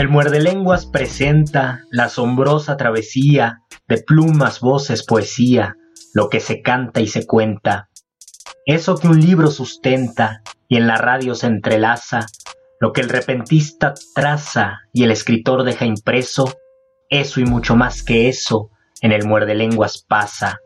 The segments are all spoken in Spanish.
El muerde lenguas presenta la asombrosa travesía de plumas, voces, poesía, lo que se canta y se cuenta. Eso que un libro sustenta y en la radio se entrelaza, lo que el repentista traza y el escritor deja impreso, eso y mucho más que eso en el muerde lenguas pasa.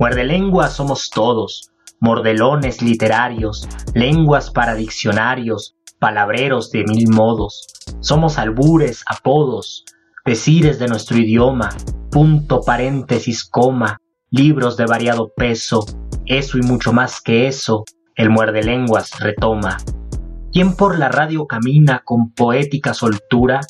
Muerde lenguas somos todos, mordelones literarios, lenguas para diccionarios, palabreros de mil modos. Somos albures, apodos, decires de nuestro idioma, punto, paréntesis, coma, libros de variado peso, eso y mucho más que eso, el muerde lenguas retoma. ¿Quién por la radio camina con poética soltura?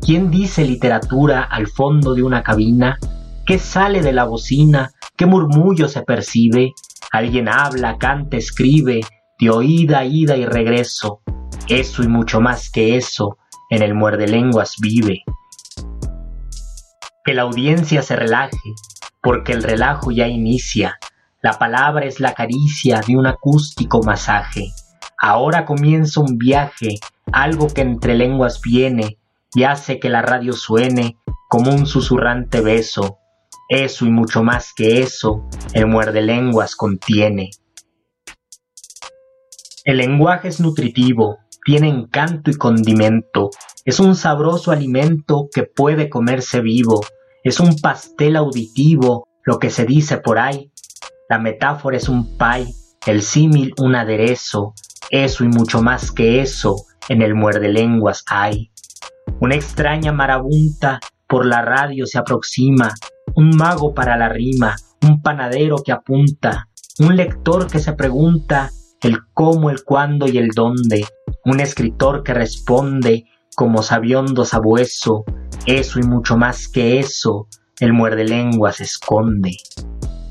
¿Quién dice literatura al fondo de una cabina? ¿Qué sale de la bocina? ¿Qué murmullo se percibe? Alguien habla, canta, escribe, de oída, ida y regreso. Eso y mucho más que eso en el muerde lenguas vive. Que la audiencia se relaje, porque el relajo ya inicia. La palabra es la caricia de un acústico masaje. Ahora comienza un viaje, algo que entre lenguas viene y hace que la radio suene como un susurrante beso. Eso y mucho más que eso, el muerde lenguas contiene. El lenguaje es nutritivo, tiene encanto y condimento, es un sabroso alimento que puede comerse vivo, es un pastel auditivo, lo que se dice por ahí. La metáfora es un pay, el símil un aderezo, eso y mucho más que eso en el muerde lenguas hay. Una extraña marabunta por la radio se aproxima, un mago para la rima, un panadero que apunta, un lector que se pregunta el cómo, el cuándo y el dónde, un escritor que responde como sabiondo sabueso, eso y mucho más que eso, el muerde lenguas esconde.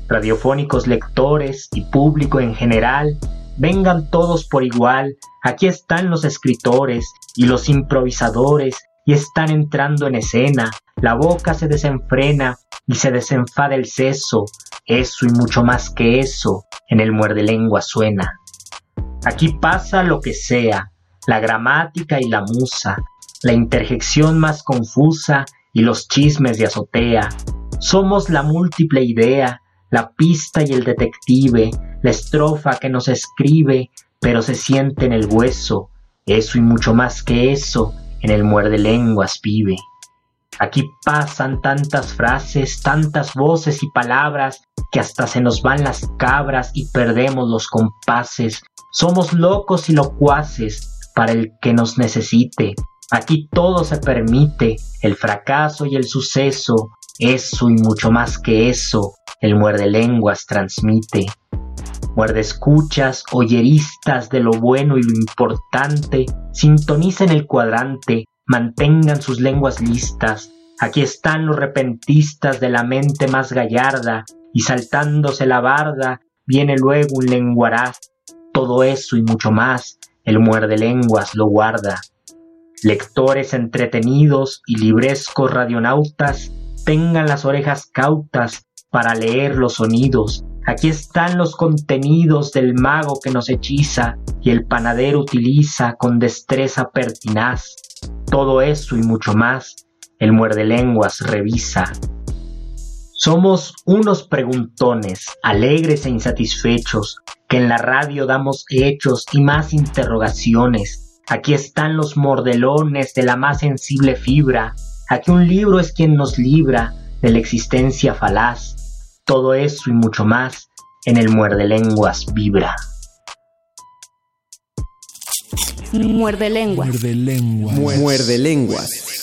Radiofónicos lectores y público en general, vengan todos por igual, aquí están los escritores y los improvisadores y están entrando en escena, la boca se desenfrena y se desenfada el seso, eso y mucho más que eso, en el muerde lengua suena. Aquí pasa lo que sea, la gramática y la musa, la interjección más confusa y los chismes de azotea. Somos la múltiple idea, la pista y el detective, la estrofa que nos escribe, pero se siente en el hueso. Eso y mucho más que eso, en el muerde lenguas vive. Aquí pasan tantas frases, tantas voces y palabras que hasta se nos van las cabras y perdemos los compases Somos locos y locuaces para el que nos necesite. Aquí todo se permite, el fracaso y el suceso, eso y mucho más que eso, el muerde lenguas transmite. Muerde escuchas, oyeristas de lo bueno y lo importante, sintonicen el cuadrante, mantengan sus lenguas listas. Aquí están los repentistas de la mente más gallarda, y saltándose la barda, viene luego un lenguaraz. Todo eso y mucho más, el muerde lenguas lo guarda. Lectores entretenidos y librescos radionautas, tengan las orejas cautas para leer los sonidos. Aquí están los contenidos del mago que nos hechiza y el panadero utiliza con destreza pertinaz. Todo eso y mucho más, el muerde lenguas revisa. Somos unos preguntones, alegres e insatisfechos, que en la radio damos hechos y más interrogaciones Aquí están los mordelones de la más sensible fibra. Aquí un libro es quien nos libra de la existencia falaz. Todo eso y mucho más en el muerde lenguas vibra. Muerde lenguas. Muerde lenguas. Muerde lenguas.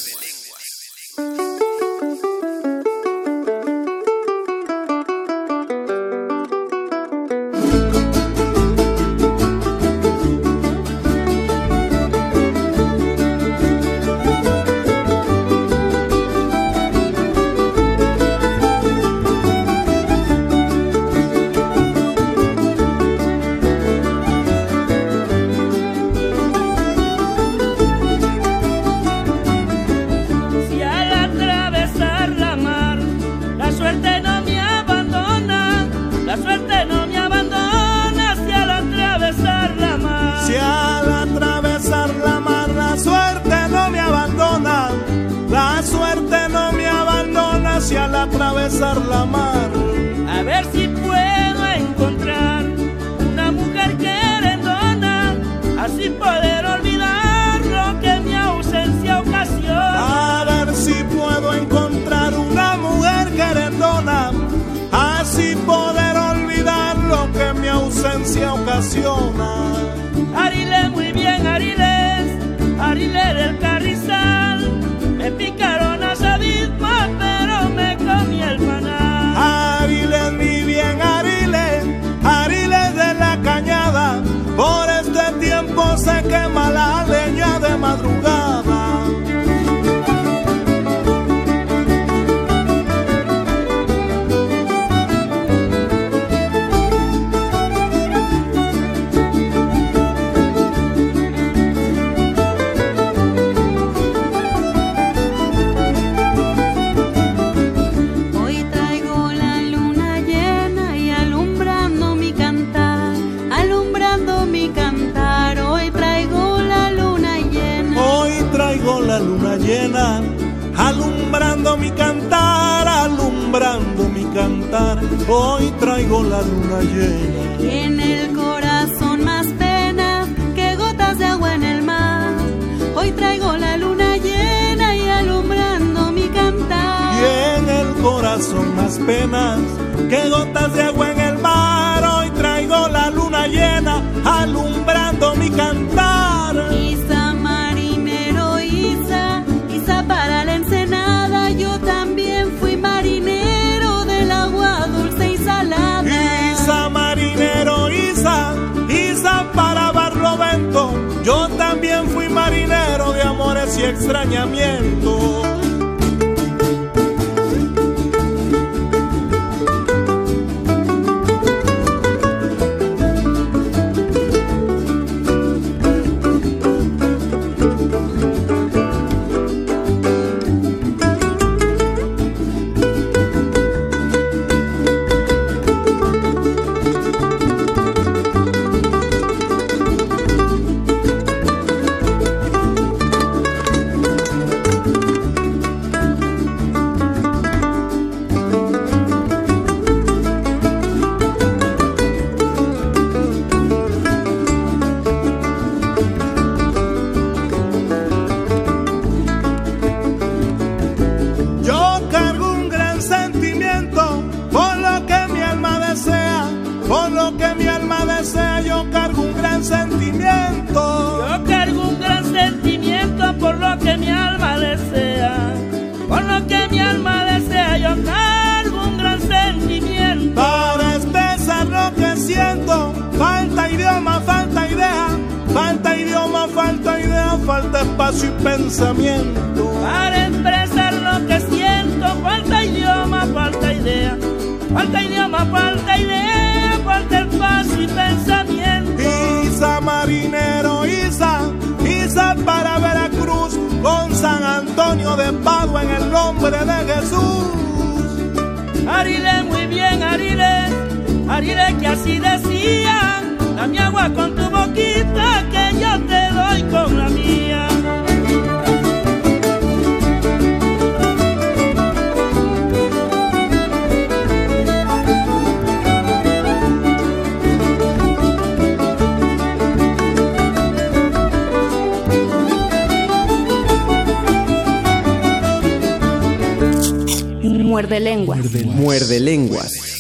Dame agua con tu boquita que yo te doy con la mía. Muerde lenguas. Muerde lenguas.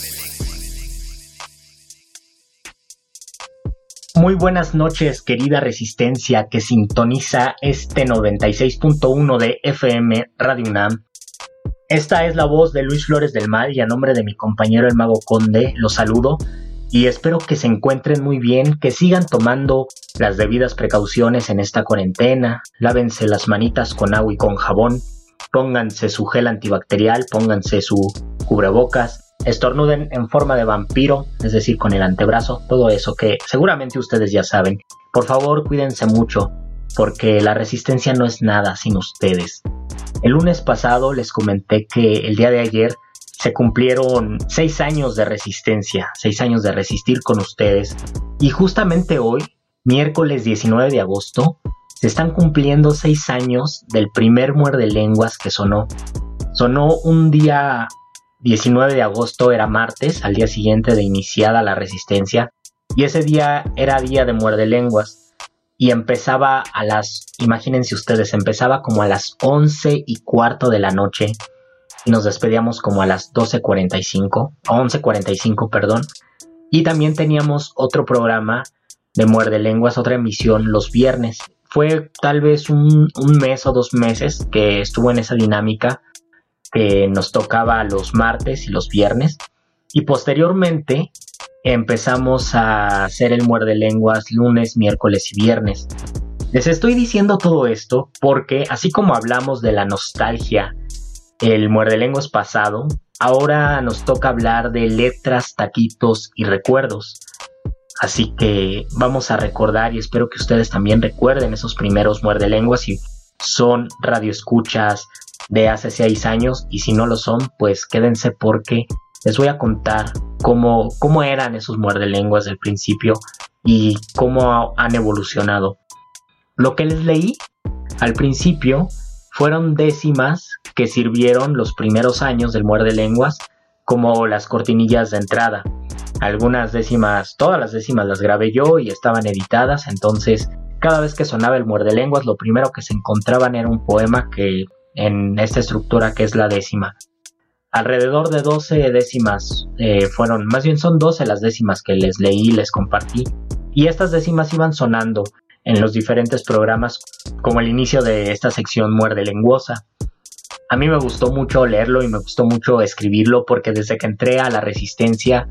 Muy buenas noches, querida resistencia que sintoniza este 96.1 de FM Radio UNAM. Esta es la voz de Luis Flores del Mal y a nombre de mi compañero el Mago Conde los saludo y espero que se encuentren muy bien, que sigan tomando las debidas precauciones en esta cuarentena, lávense las manitas con agua y con jabón, pónganse su gel antibacterial, pónganse su cubrebocas, estornuden en forma de vampiro, es decir, con el antebrazo, todo eso que seguramente ustedes ya saben. Por favor, cuídense mucho, porque la resistencia no es nada sin ustedes. El lunes pasado les comenté que el día de ayer se cumplieron seis años de resistencia, seis años de resistir con ustedes, y justamente hoy, miércoles 19 de agosto, se están cumpliendo seis años del primer muerde lenguas que sonó. Sonó un día 19 de agosto, era martes, al día siguiente de iniciada la resistencia, y ese día era día de muerde lenguas. Y empezaba a las, imagínense ustedes, empezaba como a las 11 y cuarto de la noche y nos despedíamos como a las 12.45, 11.45, perdón. Y también teníamos otro programa de Muerde Lenguas, otra emisión los viernes fue tal vez un, mes o dos meses que estuvo en esa dinámica que nos tocaba los martes y los viernes. Y posteriormente empezamos a hacer el muerde lenguas lunes, miércoles y viernes. Les estoy diciendo todo esto porque así como hablamos de la nostalgia, el muerde lenguas pasado, ahora nos toca hablar de letras, taquitos y recuerdos. Así que vamos a recordar y espero que ustedes también recuerden esos primeros muerde lenguas y son radioescuchas de hace seis años y si no lo son, pues quédense porque les voy a contar cómo, cómo eran esos muerde lenguas del principio y cómo han evolucionado. Lo que les leí al principio fueron décimas que sirvieron los primeros años del muerde lenguas como las cortinillas de entrada algunas décimas, todas las décimas las grabé yo y estaban editadas, entonces cada vez que sonaba el muerde lenguas, lo primero que se encontraban era un poema que en esta estructura que es la décima. Alrededor de 12 décimas eh, fueron, más bien son 12 las décimas que les leí y les compartí. Y estas décimas iban sonando en los diferentes programas como el inicio de esta sección muerde lenguosa. A mí me gustó mucho leerlo y me gustó mucho escribirlo porque desde que entré a la resistencia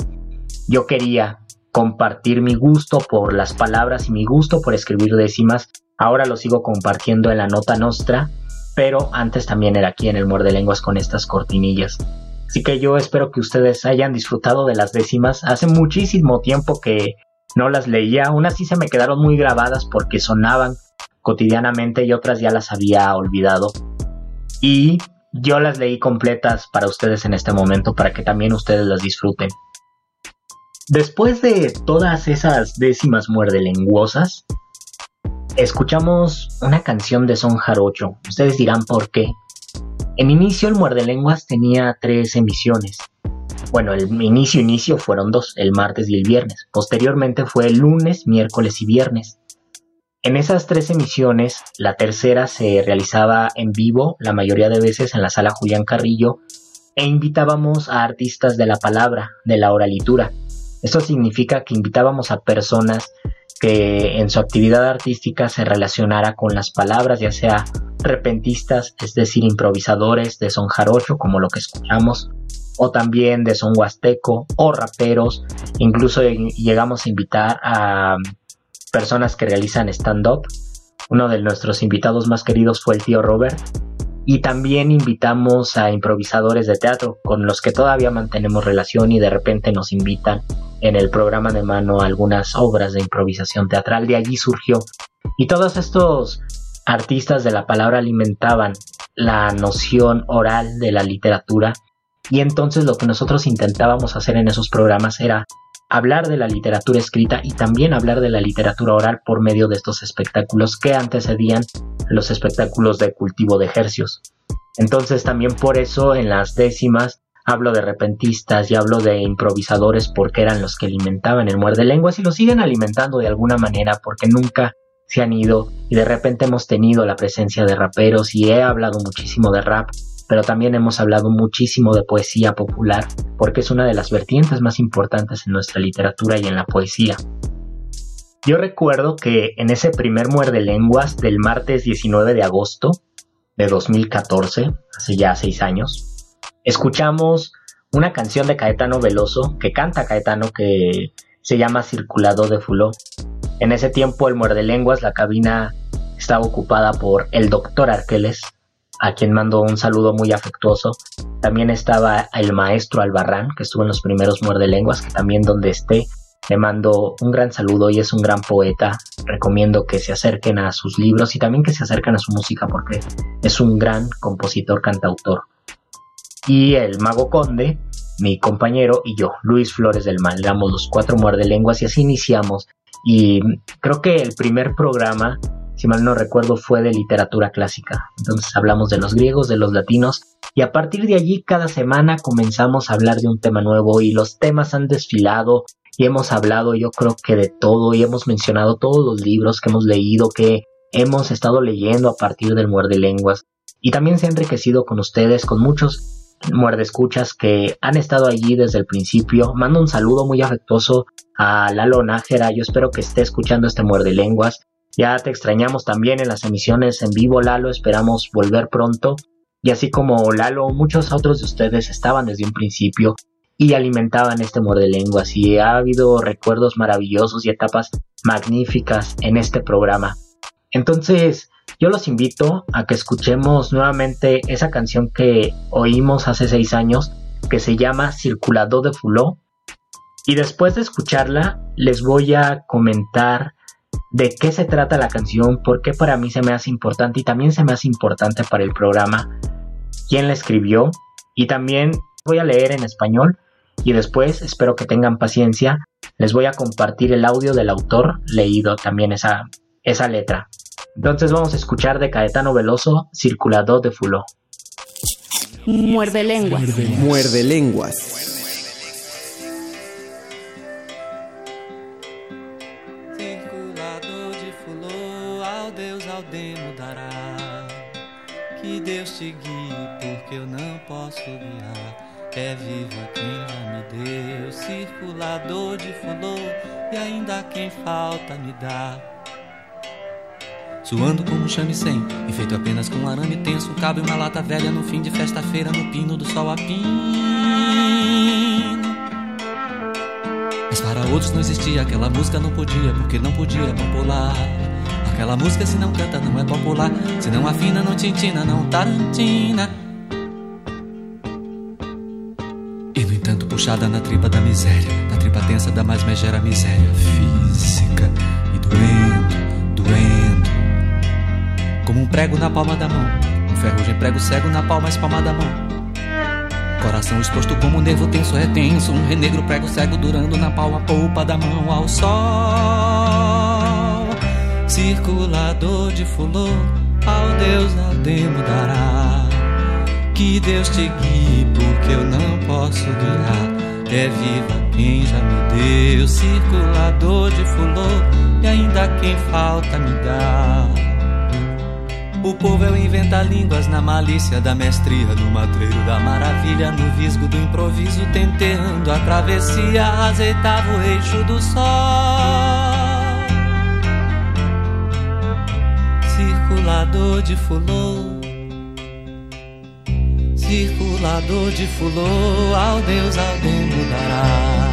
yo quería compartir mi gusto por las palabras y mi gusto por escribir décimas. Ahora lo sigo compartiendo en la nota nostra, pero antes también era aquí en el Muerde Lenguas con estas cortinillas. Así que yo espero que ustedes hayan disfrutado de las décimas. Hace muchísimo tiempo que no las leía, aún así se me quedaron muy grabadas porque sonaban cotidianamente y otras ya las había olvidado. Y yo las leí completas para ustedes en este momento para que también ustedes las disfruten. Después de todas esas décimas muerdelenguosas, escuchamos una canción de son jarocho. Ustedes dirán por qué. En inicio el muerde lenguas tenía tres emisiones. Bueno, el inicio inicio fueron dos, el martes y el viernes. Posteriormente fue el lunes, miércoles y viernes. En esas tres emisiones, la tercera se realizaba en vivo, la mayoría de veces en la sala Julián Carrillo, e invitábamos a artistas de la palabra, de la oralitura. Esto significa que invitábamos a personas que en su actividad artística se relacionara con las palabras, ya sea repentistas, es decir, improvisadores de son jarocho, como lo que escuchamos, o también de son huasteco, o raperos, incluso llegamos a invitar a personas que realizan stand-up, Uno de nuestros invitados más queridos fue el tío Robert. Y también invitamos a improvisadores de teatro con los que todavía mantenemos relación y de repente nos invitan en el programa de mano algunas obras de improvisación teatral. De allí surgió. Y todos estos artistas de la palabra alimentaban la noción oral de la literatura y entonces lo que nosotros intentábamos hacer en esos programas era hablar de la literatura escrita y también hablar de la literatura oral por medio de estos espectáculos que antecedían los espectáculos de cultivo de ejercios. Entonces también por eso en las décimas hablo de repentistas y hablo de improvisadores porque eran los que alimentaban el muerde lenguas y lo siguen alimentando de alguna manera porque nunca se han ido y de repente hemos tenido la presencia de raperos y he hablado muchísimo de rap pero también hemos hablado muchísimo de poesía popular, porque es una de las vertientes más importantes en nuestra literatura y en la poesía. Yo recuerdo que en ese primer muerde lenguas del martes 19 de agosto de 2014, hace ya seis años, escuchamos una canción de Caetano Veloso que canta Caetano que se llama Circulado de Fuló. En ese tiempo el muerde lenguas, la cabina estaba ocupada por el doctor Arqueles, a quien mando un saludo muy afectuoso. También estaba el maestro Albarrán, que estuvo en los primeros muerde lenguas, que también donde esté le mando un gran saludo y es un gran poeta. Recomiendo que se acerquen a sus libros y también que se acerquen a su música porque es un gran compositor, cantautor. Y el mago conde, mi compañero y yo, Luis Flores del Mal, damos los cuatro muerde lenguas y así iniciamos. Y creo que el primer programa si mal no recuerdo, fue de literatura clásica. Entonces hablamos de los griegos, de los latinos, y a partir de allí cada semana comenzamos a hablar de un tema nuevo y los temas han desfilado y hemos hablado yo creo que de todo y hemos mencionado todos los libros que hemos leído, que hemos estado leyendo a partir del muerde lenguas y también se ha enriquecido con ustedes, con muchos muerde escuchas que han estado allí desde el principio. Mando un saludo muy afectuoso a Lalo Nájera, yo espero que esté escuchando este muerde lenguas ya te extrañamos también en las emisiones en vivo, Lalo. Esperamos volver pronto. Y así como Lalo, muchos otros de ustedes estaban desde un principio y alimentaban este de lenguas. Y ha habido recuerdos maravillosos y etapas magníficas en este programa. Entonces, yo los invito a que escuchemos nuevamente esa canción que oímos hace seis años, que se llama Circulador de Fuló. Y después de escucharla, les voy a comentar de qué se trata la canción, por qué para mí se me hace importante y también se me hace importante para el programa, quién la escribió y también voy a leer en español y después, espero que tengan paciencia, les voy a compartir el audio del autor leído también esa, esa letra. Entonces vamos a escuchar de Caetano Veloso, Circulador de Fuló. Muerde lenguas. Muerde lenguas. Te guie, porque eu não posso guiar. É viva quem já me deu, circulador de fulô, e ainda quem falta me dá. Suando como um chame-sem, feito apenas com um arame tenso, um cabo e uma lata velha no fim de festa-feira, no pino do sol a pino. Mas para outros não existia, aquela música não podia, porque não podia popular. Aquela música se não canta não é popular, se não afina não tintina, não tarantina. E no entanto puxada na tripa da miséria, na tripa tensa da mais megera miséria física e doendo, doendo. Como um prego na palma da mão, um ferrugem prego cego na palma espalma da mão. Coração exposto como um nervo tenso retenso, um renegro prego cego durando na palma polpa da mão ao sol circulador de fulô, ao Deus Aldemo dará. Que Deus te guie, porque eu não posso guiar. É viva quem já me deu, circulador de fulô, e ainda quem falta me dá. O povo é o inventa línguas na malícia da mestria, no matreiro da maravilha, no visgo do improviso, tenteando a travessia, azeitava o eixo do sol. Circulador de fulô, circulador de fulô, ao Deus alguém mudará.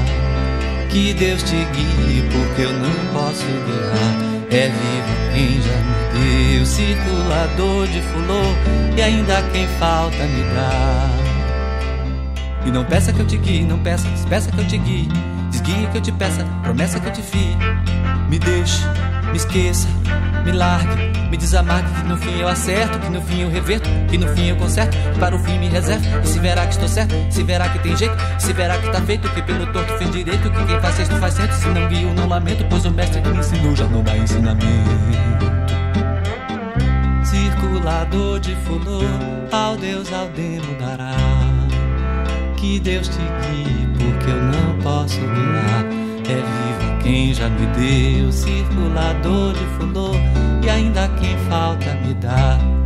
Que Deus te guie, porque eu não posso guiar. É vivo quem já me deu circulador de fulô e ainda quem falta me dá. E não peça que eu te guie, não peça, despeça que eu te guie. Desguie que eu te peça, promessa que eu te fie. Me deixe, me esqueça, me largue, me desamargue. Que no fim eu acerto, que no fim eu reverto, que no fim eu conserto. Para o fim me reservo, e se verá que estou certo, se verá que tem jeito, se verá que tá feito, que pelo torto fez direito. Que quem faz sexto faz centro, se não guio, não lamento. Pois o mestre que me ensinou já não dá ensinamento. Circulador de fulô, ao Deus ao demo dará. Que Deus te guie, porque eu não posso guiar. É vivo quem já me deu, circulador de fulô, e ainda quem falta me dá.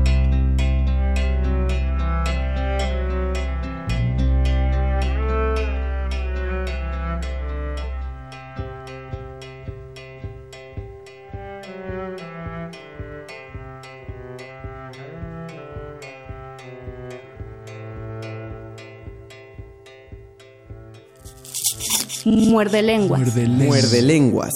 Muerde lenguas. Muerde, Muerde lenguas.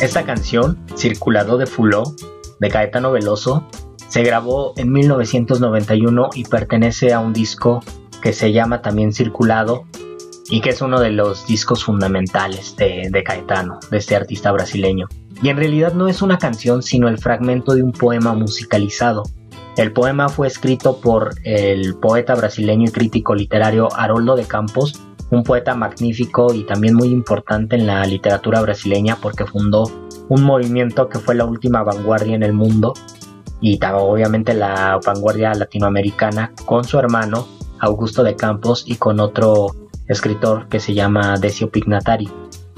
Esta canción, Circulado de Fuló, de Caetano Veloso, se grabó en 1991 y pertenece a un disco que se llama también Circulado y que es uno de los discos fundamentales de, de Caetano, de este artista brasileño. Y en realidad no es una canción, sino el fragmento de un poema musicalizado. El poema fue escrito por el poeta brasileño y crítico literario Haroldo de Campos, un poeta magnífico y también muy importante en la literatura brasileña porque fundó un movimiento que fue la última vanguardia en el mundo y obviamente la vanguardia latinoamericana con su hermano Augusto de Campos y con otro escritor que se llama Decio Pignatari.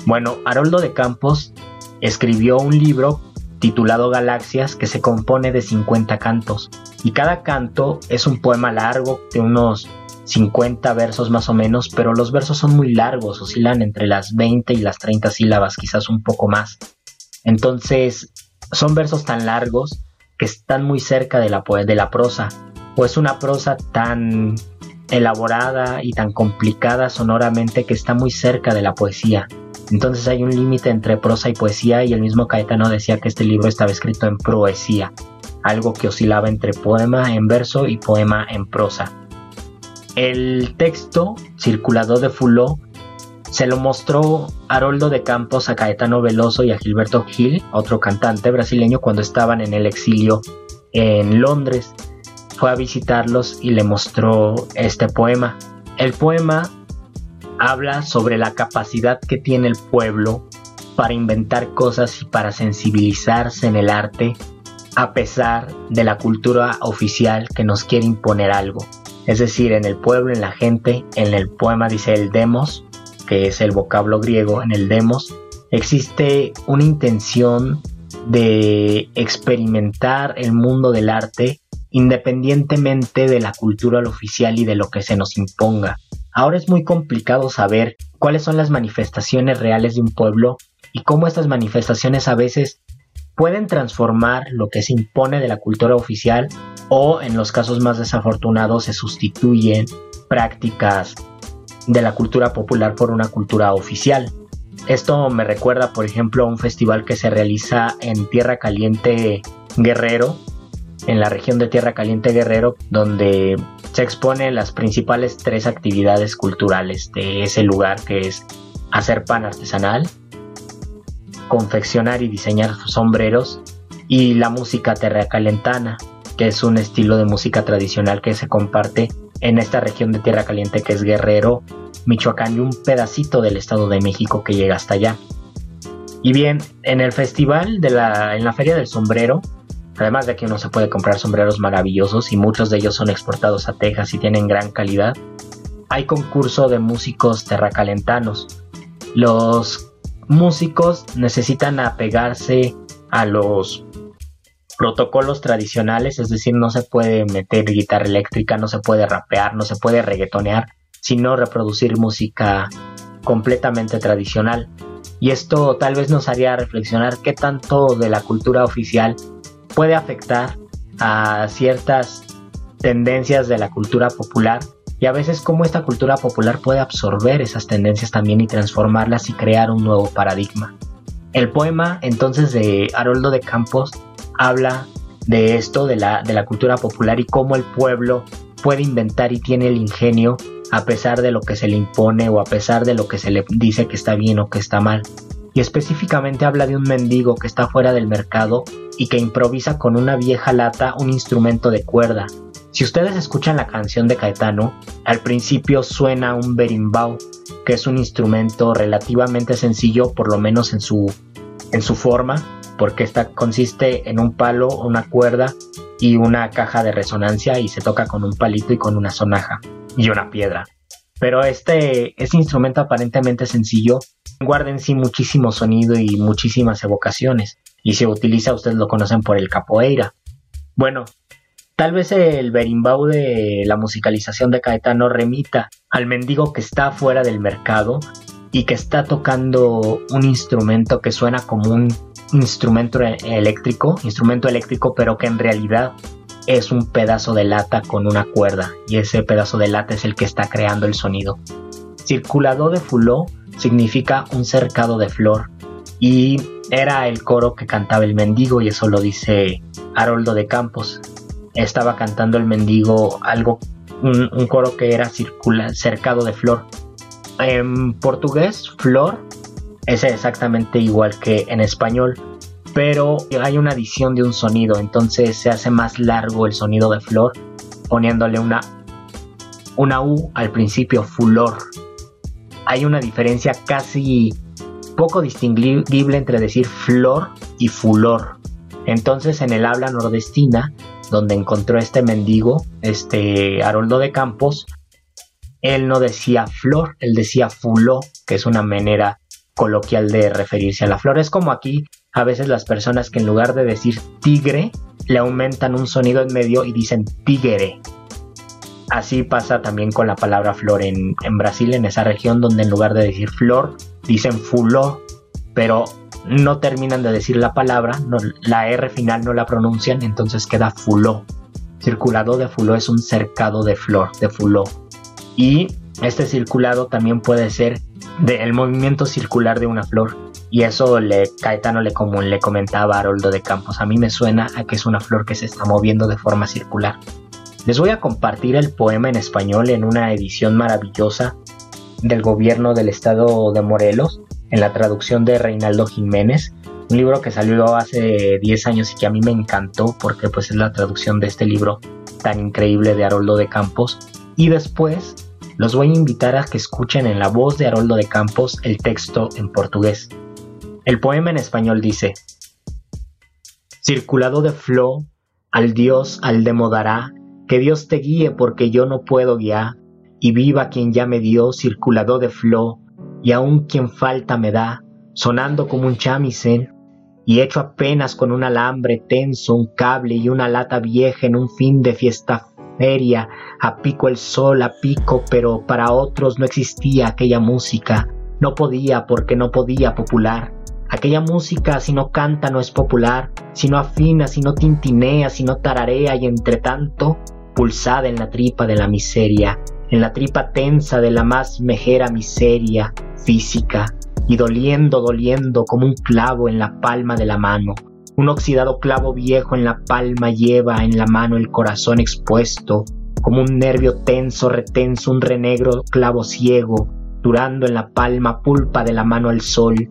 Bueno, Haroldo de Campos escribió un libro titulado Galaxias que se compone de 50 cantos y cada canto es un poema largo de unos 50 versos más o menos, pero los versos son muy largos, oscilan entre las 20 y las 30 sílabas, quizás un poco más. Entonces, son versos tan largos que están muy cerca de la, de la prosa, o es una prosa tan elaborada y tan complicada sonoramente que está muy cerca de la poesía. Entonces hay un límite entre prosa y poesía y el mismo Caetano decía que este libro estaba escrito en poesía, algo que oscilaba entre poema en verso y poema en prosa. El texto, circulador de Fuló, se lo mostró Haroldo de Campos a Caetano Veloso y a Gilberto Gil, otro cantante brasileño, cuando estaban en el exilio en Londres. Fue a visitarlos y le mostró este poema. El poema habla sobre la capacidad que tiene el pueblo para inventar cosas y para sensibilizarse en el arte a pesar de la cultura oficial que nos quiere imponer algo. Es decir, en el pueblo, en la gente, en el poema dice el demos, que es el vocablo griego, en el demos, existe una intención de experimentar el mundo del arte independientemente de la cultura oficial y de lo que se nos imponga. Ahora es muy complicado saber cuáles son las manifestaciones reales de un pueblo y cómo estas manifestaciones a veces pueden transformar lo que se impone de la cultura oficial o en los casos más desafortunados se sustituyen prácticas de la cultura popular por una cultura oficial. Esto me recuerda, por ejemplo, a un festival que se realiza en Tierra Caliente Guerrero, en la región de Tierra Caliente Guerrero, donde se exponen las principales tres actividades culturales de ese lugar, que es hacer pan artesanal, confeccionar y diseñar sombreros y la música terracalentana, que es un estilo de música tradicional que se comparte en esta región de Tierra Caliente que es Guerrero, Michoacán y un pedacito del Estado de México que llega hasta allá. Y bien, en el festival de la en la Feria del Sombrero Además de que uno se puede comprar sombreros maravillosos y muchos de ellos son exportados a Texas y tienen gran calidad, hay concurso de músicos terracalentanos. Los músicos necesitan apegarse a los protocolos tradicionales, es decir, no se puede meter guitarra eléctrica, no se puede rapear, no se puede reggaetonear, sino reproducir música completamente tradicional. Y esto tal vez nos haría reflexionar qué tanto de la cultura oficial puede afectar a ciertas tendencias de la cultura popular y a veces cómo esta cultura popular puede absorber esas tendencias también y transformarlas y crear un nuevo paradigma. El poema entonces de Haroldo de Campos habla de esto, de la, de la cultura popular y cómo el pueblo puede inventar y tiene el ingenio a pesar de lo que se le impone o a pesar de lo que se le dice que está bien o que está mal. Y específicamente habla de un mendigo que está fuera del mercado y que improvisa con una vieja lata un instrumento de cuerda. Si ustedes escuchan la canción de Caetano, al principio suena un berimbau, que es un instrumento relativamente sencillo, por lo menos en su, en su forma, porque esta consiste en un palo, una cuerda y una caja de resonancia y se toca con un palito y con una sonaja y una piedra. Pero este, este instrumento aparentemente sencillo guarda en sí muchísimo sonido y muchísimas evocaciones y se utiliza, ustedes lo conocen por el capoeira. Bueno, tal vez el berimbau de la musicalización de Caetano remita al mendigo que está fuera del mercado y que está tocando un instrumento que suena como un instrumento eléctrico, instrumento eléctrico, pero que en realidad es un pedazo de lata con una cuerda y ese pedazo de lata es el que está creando el sonido. Circulador de fuló significa un cercado de flor y era el coro que cantaba el mendigo y eso lo dice Haroldo de Campos. Estaba cantando el mendigo algo, un, un coro que era circula, cercado de flor. En portugués, flor es exactamente igual que en español, pero hay una adición de un sonido, entonces se hace más largo el sonido de flor poniéndole una, una U al principio, fulor. Hay una diferencia casi poco distinguible entre decir flor y fulor. Entonces en el habla nordestina, donde encontró este mendigo, este Haroldo de Campos, él no decía flor, él decía fuló, que es una manera coloquial de referirse a la flor. Es como aquí a veces las personas que en lugar de decir tigre, le aumentan un sonido en medio y dicen tigre. Así pasa también con la palabra flor en, Brasil, en esa región donde en lugar de decir flor, dicen fuló, pero no terminan de decir la palabra, la R final no la pronuncian, entonces queda fuló. Circulado de fuló es un cercado de flor, de fuló. Y este circulado también puede ser del movimiento circular de una flor. Y eso le, Caetano le, como le comentaba a Haroldo de Campos, a mí me suena a que es una flor que se está moviendo de forma circular. Les voy a compartir el poema en español en una edición maravillosa del gobierno del estado de Morelos, en la traducción de Reinaldo Jiménez, un libro que salió hace 10 años y que a mí me encantó porque pues es la traducción de este libro tan increíble de Haroldo de Campos. Y después los voy a invitar a que escuchen en la voz de Haroldo de Campos el texto en portugués. El poema en español dice, Circulado de flo, al Dios al demodará, que Dios te guíe porque yo no puedo guiar, y viva quien ya me dio circulado de flo, y aun quien falta me da, sonando como un chamisen, y hecho apenas con un alambre tenso, un cable y una lata vieja en un fin de fiesta feria, a pico el sol, a pico, pero para otros no existía aquella música, no podía porque no podía popular, Aquella música si no canta no es popular, si no afina, si no tintinea, si no tararea y entre tanto, pulsada en la tripa de la miseria, en la tripa tensa de la más mejera miseria física, y doliendo, doliendo como un clavo en la palma de la mano. Un oxidado clavo viejo en la palma lleva en la mano el corazón expuesto, como un nervio tenso, retenso, un renegro clavo ciego, durando en la palma pulpa de la mano al sol,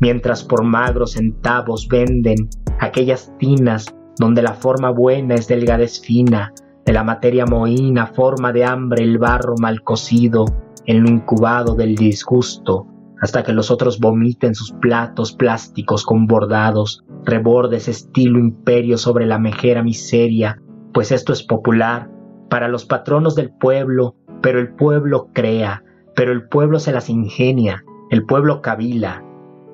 mientras por magros centavos venden aquellas tinas donde la forma buena es delgadez fina, de la materia mohína forma de hambre el barro mal cocido, en lo incubado del disgusto, hasta que los otros vomiten sus platos plásticos con bordados, rebordes estilo imperio sobre la mejera miseria, pues esto es popular para los patronos del pueblo, pero el pueblo crea, pero el pueblo se las ingenia, el pueblo cavila,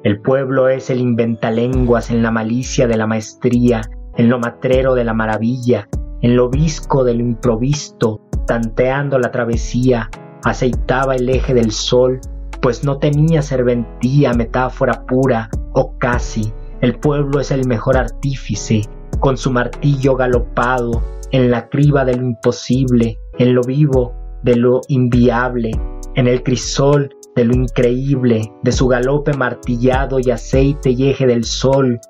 el pueblo es el inventalenguas en la malicia de la maestría, en lo matrero de la maravilla, en lo visco del improvisto, tanteando la travesía, aceitaba el eje del sol, pues no tenía serventía, metáfora pura, o casi, el pueblo es el mejor artífice, con su martillo galopado, en la criba de lo imposible, en lo vivo de lo inviable, en el crisol de lo increíble, de su galope martillado y aceite y eje del sol.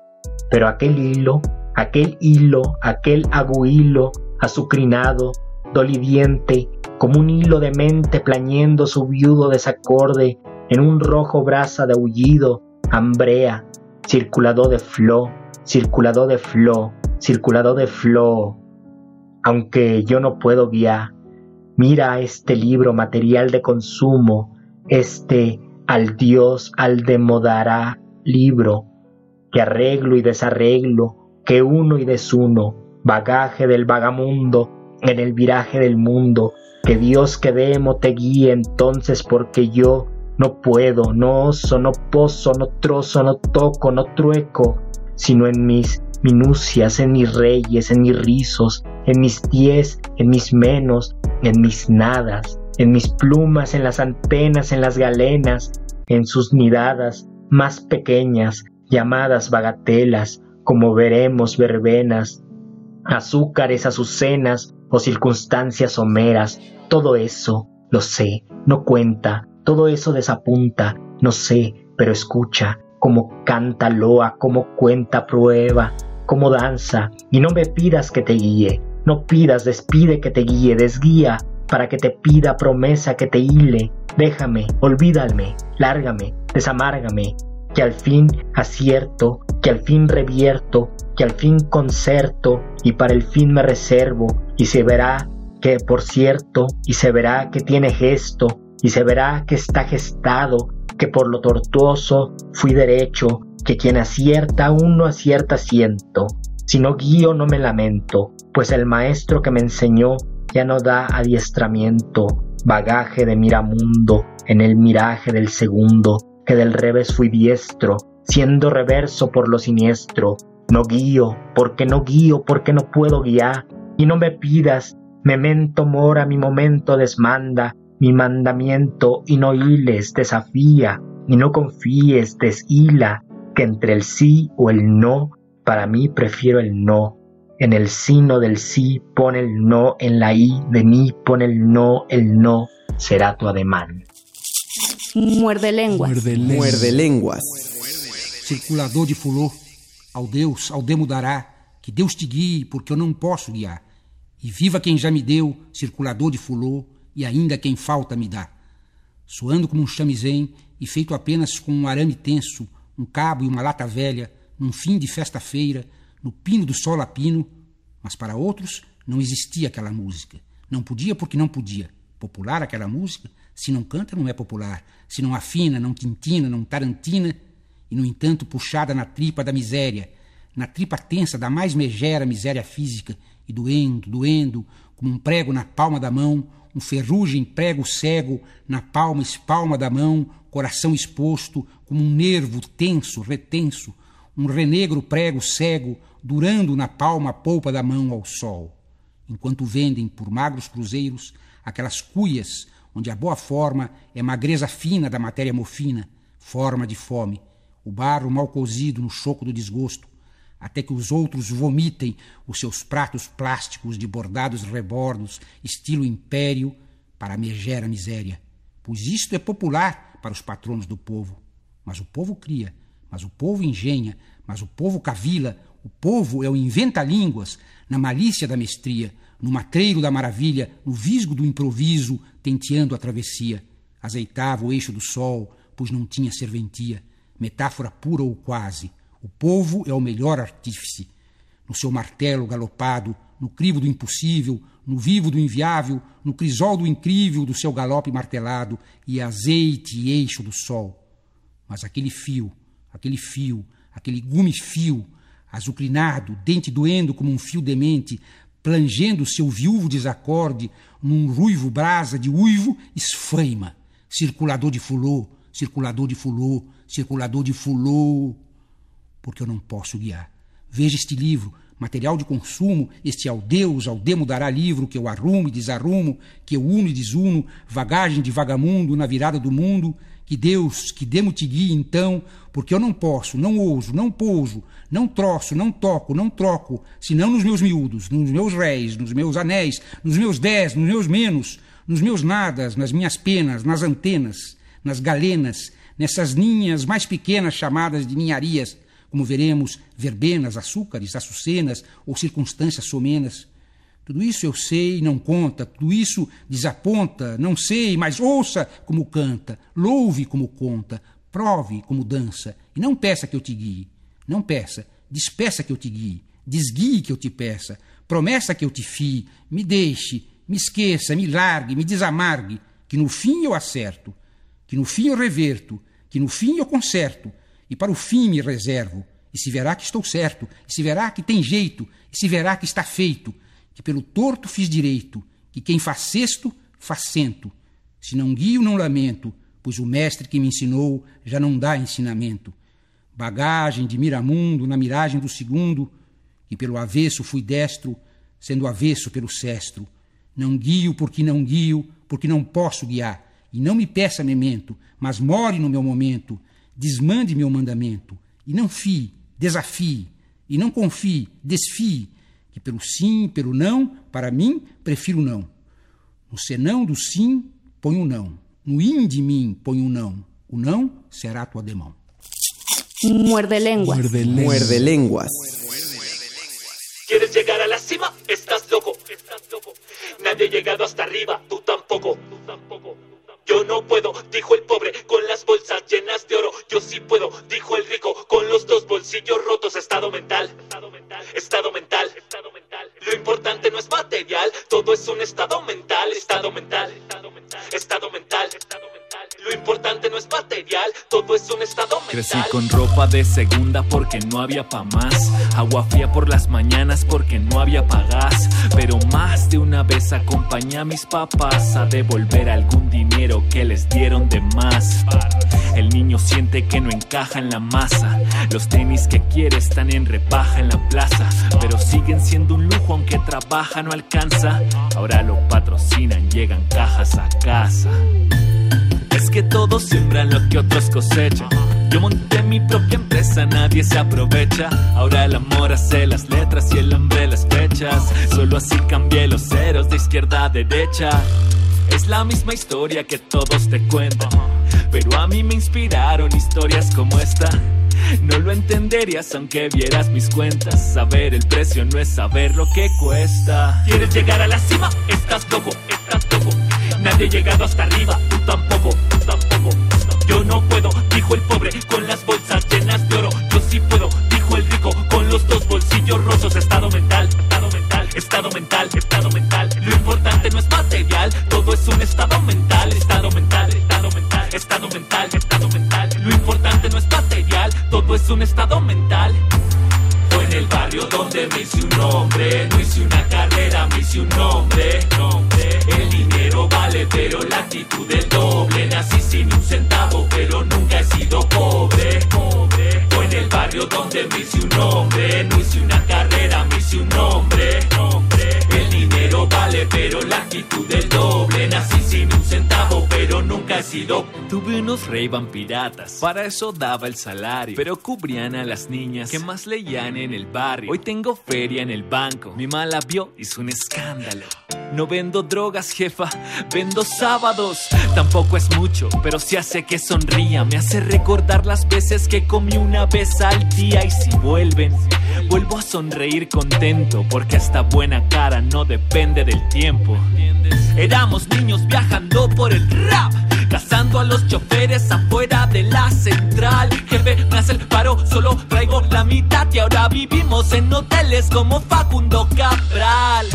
Pero aquel hilo, aquel hilo, aquel aguhilo azucrinado, dolidiente, como un hilo de mente plañendo su viudo desacorde en un rojo brasa de aullido, hambrea, circulador de flo, circulador de flo, circulador de flo. Aunque yo no puedo guiar, mira este libro material de consumo, este al Dios al demodará libro, que arreglo y desarreglo, que uno y desuno, bagaje del vagamundo, en el viraje del mundo, que Dios que demo te guíe entonces porque yo no puedo, no oso, no poso, no trozo, no toco, no trueco, sino en mis minucias, en mis reyes, en mis rizos, en mis diez, en mis menos, en mis nadas, en mis plumas, en las antenas, en las galenas, en sus nidadas más pequeñas, llamadas bagatelas, como veremos verbenas, azúcares, azucenas o circunstancias someras, todo eso, lo sé, no cuenta, todo eso desapunta, no sé, pero escucha, como canta loa, como cuenta prueba, como danza, y no me pidas que te guíe, no pidas, despide que te guíe, desguía, para que te pida promesa que te hile, déjame, olvídame, lárgame, desamárgame, que al fin acierto, que al fin revierto, que al fin concerto, y para el fin me reservo, y se verá que por cierto, y se verá que tiene gesto, y se verá que está gestado, que por lo tortuoso fui derecho, que quien acierta aún no acierta siento. Si no guío no me lamento, pues el maestro que me enseñó ya no da adiestramiento, bagaje de miramundo en el miraje del segundo, que del revés fui diestro, siendo reverso por lo siniestro. No guío, porque no guío, porque no puedo guiar, y no me pidas, memento mora mi momento desmanda, mi mandamiento, y no hiles, desafía, y no confíes, deshila, que entre el sí o el no, para mí prefiero el no. En el sino del sí pone el no, en la i de mí pone el no, el no será tu ademán. Muerde lenguas. Muerde, Muerde lenguas. Circulador de fulô, ao Deus, ao demo dará, que Deus te guie, porque eu não posso guiar. E viva quem já me deu, circulador de fulô, e ainda quem falta me dá. Soando como um chamizen e feito apenas com um arame tenso, um cabo e uma lata velha, num fim de festa-feira, no pino do sol a pino, mas para outros não existia aquela música. Não podia porque não podia. Popular aquela música, se não canta não é popular, se não afina, não tintina, não tarantina, e no entanto puxada na tripa da miséria, na tripa tensa da mais megera miséria física, e doendo, doendo, como um prego na palma da mão, um ferrugem prego cego na palma espalma da mão, coração exposto, como um nervo tenso, retenso, um renegro prego cego, durando na palma a polpa da mão ao sol, enquanto vendem por magros cruzeiros aquelas cuias onde a boa forma é magreza fina da matéria mofina, forma de fome, o barro mal cozido no choco do desgosto, até que os outros vomitem os seus pratos plásticos de bordados rebordos, estilo império, para a megera miséria. Pois isto é popular para os patronos do povo. Mas o povo cria, mas o povo engenha, mas o povo cavila, o povo é o inventa-línguas, na malícia da mestria, no matreiro da maravilha, no visgo do improviso, tenteando a travessia. Azeitava o eixo do sol, pois não tinha serventia, metáfora pura ou quase o povo é o melhor artífice. No seu martelo galopado, no crivo do impossível, no vivo do inviável, no crisol do incrível do seu galope martelado e azeite e eixo do sol. Mas aquele fio, aquele fio, aquele gume fio, azucrinado, dente doendo como um fio demente, plangendo seu viúvo desacorde num ruivo brasa de uivo, esfaima. Circulador de fulô, circulador de fulô, circulador de fulô porque eu não posso guiar. Veja este livro, material de consumo, este ao Deus, ao demo dará livro que eu arrumo e desarrumo, que eu uno e desuno, vagagem de vagamundo na virada do mundo, Que Deus, que demo te guie então, porque eu não posso, não ouso, não pouso, não troço, não toco, não troco, senão nos meus miúdos, nos meus réis, nos meus anéis, nos meus dez, nos meus menos, nos meus nadas, nas minhas penas, nas antenas, nas galenas, nessas ninhas mais pequenas chamadas de ninharias, como veremos, verbenas, açúcares, açucenas ou circunstâncias somenas. Tudo isso eu sei, não conta, tudo isso desaponta, não sei, mas ouça como canta, louve como conta, prove como dança, e não peça que eu te guie, não peça, despeça que eu te guie, desguie que eu te peça, promessa que eu te fie, me deixe, me esqueça, me largue, me desamargue, que no fim eu acerto, que no fim eu reverto, que no fim eu conserto, e para o fim me reservo, e se verá que estou certo, e se verá que tem jeito, e se verá que está feito, que pelo torto fiz direito, que quem faz cesto, faz cento. Se não guio, não lamento, pois o mestre que me ensinou já não dá ensinamento. Bagagem de miramundo na miragem do segundo, que pelo avesso fui destro, sendo avesso pelo cestro. Não guio porque não guio, porque não posso guiar. E não me peça memento, mas more no meu momento. Desmande meu mandamento. E não fie, desafie. E não confie, desfie que pelo sim, pelo não, para mim, prefiro não. No senão do sim, põe o um não. No in de mim, põe o um não. O não será tua demão. Muerde lenguas. Muerde, Muerde lenguas. ¿Quieres llegar a la cima? Estás loco. Estás loco. Nadie ha llegado hasta arriba, tú tampoco. Tú tampoco. Yo no puedo, dijo el pobre, con las bolsas llenas de oro. Yo sí puedo, dijo el rico, con los dos bolsillos rotos. Estado mental, estado mental, estado mental. Lo importante no es material, todo es un estado mental, estado mental, estado mental, estado mental, estado mental. Lo importante no es material, todo es un estado mental. Crecí con ropa de segunda porque no había pa' más. Agua fría por las mañanas porque no había pa' gas. Pero más de una vez acompañé a mis papás a devolver algún dinero que les dieron de más. El niño siente que no encaja en la masa. Los tenis que quiere están en rebaja en la plaza. Pero siguen siendo un lujo aunque trabaja no alcanza. Ahora lo patrocinan, llegan cajas a casa. Que todos siembran lo que otros cosechan. Yo monté mi propia empresa, nadie se aprovecha. Ahora el amor hace las letras y el hambre las fechas. Solo así cambié los ceros de izquierda a derecha. Es la misma historia que todos te cuentan. Pero a mí me inspiraron historias como esta. No lo entenderías aunque vieras mis cuentas. Saber el precio no es saber lo que cuesta. ¿Quieres llegar a la cima? Estás loco, estás loco. Nadie ha llegado hasta arriba, tú tampoco. Yo no puedo, dijo el pobre, con las bolsas llenas de oro. Yo sí puedo, dijo el rico, con los dos bolsillos rotos. Estado mental, estado mental, estado mental, estado mental. Lo importante no es material, todo es un estado mental, estado mental, estado mental, estado mental, estado mental. Lo importante no es material, todo es un estado mental. Fue en el barrio donde me hice un nombre, no hice una carrera, me hice un nombre, nombre. El dinero vale, pero la actitud es doble. Nací sin un centavo, pero nunca he sido pobre, pobre. Fue en el barrio donde me hice un nombre, no hice una carrera, me hice un nombre, nombre. Dinero vale, pero la actitud es doble. Nací sin un centavo, pero nunca he sido Tuve unos ray piratas, para eso daba el salario. Pero cubrían a las niñas que más leían en el barrio. Hoy tengo feria en el banco, mi mala vio, hizo un escándalo. No vendo drogas, jefa, vendo sábados. Tampoco es mucho, pero sí hace que sonría. Me hace recordar las veces que comí una vez al día. Y si vuelven, vuelvo a sonreír contento. Porque esta buena cara no depende del tiempo. Éramos niños viajando por el rap. Cazando a los choferes afuera de la central. Jefe, me hace el paro, solo traigo la mitad. Y ahora vivimos en hoteles como Facundo Cabral.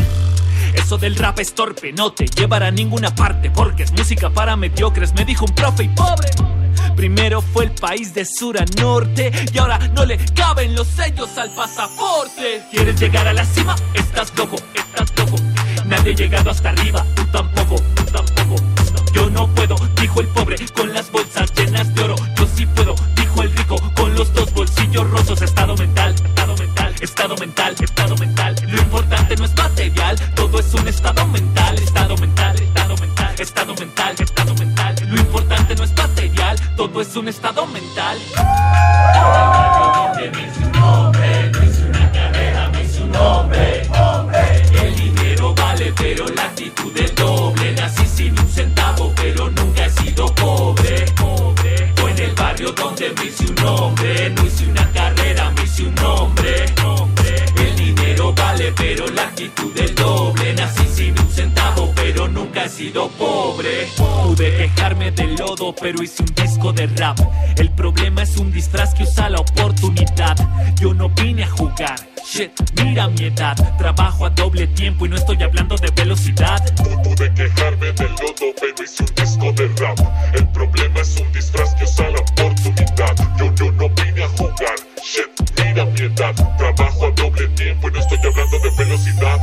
Eso del rap es torpe, no te llevará a ninguna parte porque es música para mediocres, me dijo un profe y pobre. Primero fue el país de sur a norte y ahora no le caben los sellos al pasaporte. ¿Quieres llegar a la cima? Estás loco, estás loco. Nadie ha llegado hasta arriba, tú tampoco, tú tampoco. Yo no puedo, dijo el pobre, con las bolsas llenas de oro. Yo sí puedo, dijo el rico, con los dos bolsillos rotos. Estado mental, estado mental, estado mental, estado mental. Lo importante no es material, todo es un estado mental, estado mental, estado mental, estado mental, estado mental. Lo importante no es material, todo es un estado mental. me hice un nombre, no hice una carrera, me hice un nombre, pero la actitud es doble. Nací sin un centavo, pero nunca he sido pobre, pobre. Fue en el barrio donde me hice un nombre, no hice una carrera, me hice un nombre, dinero vale, pero la actitud es doble. Nací sin un centavo, pero nunca he sido pobre. Pude quejarme del lodo, pero hice un disco de rap. El problema es un disfraz que usa la oportunidad. Yo no vine a jugar. Shit, mira mi edad. Trabajo a doble tiempo y no estoy hablando de velocidad. Pude quejarme del lodo, pero hice un disco de rap. El problema es un disfraz que usa la oportunidad. Yo, yo no vine a jugar. Shit, mira mi edad. Trabajo a doble tiempo y no estoy hablando de velocidad.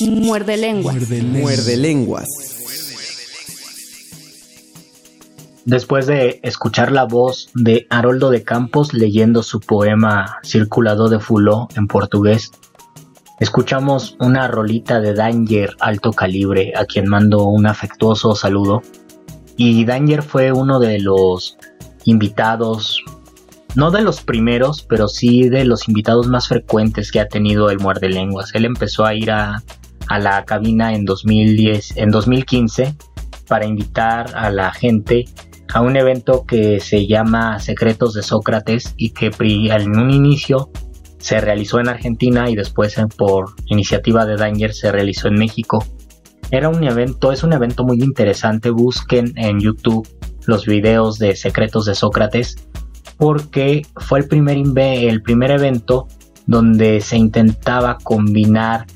Muerde lenguas. Muerde lenguas. Después de escuchar la voz de Haroldo de Campos leyendo su poema Circulado de Fuló en portugués, escuchamos una rolita de Danger alto calibre, a quien mando un afectuoso saludo. Y Danger fue uno de los invitados, no de los primeros, pero sí de los invitados más frecuentes que ha tenido el Muerde Lenguas. Él empezó a ir a, a la cabina en 2010, en 2015 para invitar a la gente a un evento que se llama Secretos de Sócrates y que en un inicio se realizó en Argentina y después por iniciativa de Danger se realizó en México. Era un evento, es un evento muy interesante, busquen en YouTube los videos de Secretos de Sócrates porque fue el primer, el primer evento donde se intentaba combinar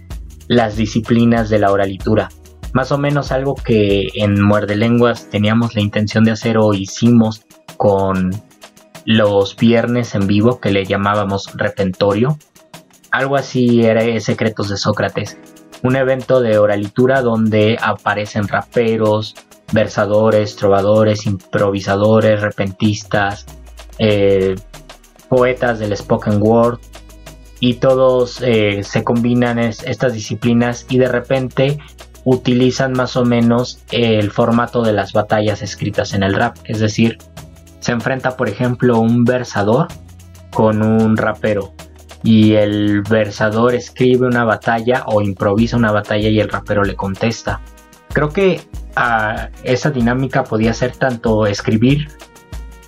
las disciplinas de la oralitura más o menos algo que en Muerde Lenguas teníamos la intención de hacer o hicimos con los viernes en vivo que le llamábamos repentorio. Algo así era Secretos de Sócrates, un evento de oralitura donde aparecen raperos, versadores, trovadores, improvisadores, repentistas, eh, poetas del spoken word y todos eh, se combinan estas disciplinas y de repente utilizan más o menos el formato de las batallas escritas en el rap. Es decir, se enfrenta, por ejemplo, un versador con un rapero y el versador escribe una batalla o improvisa una batalla y el rapero le contesta. Creo que ah, esa dinámica podía ser tanto escribir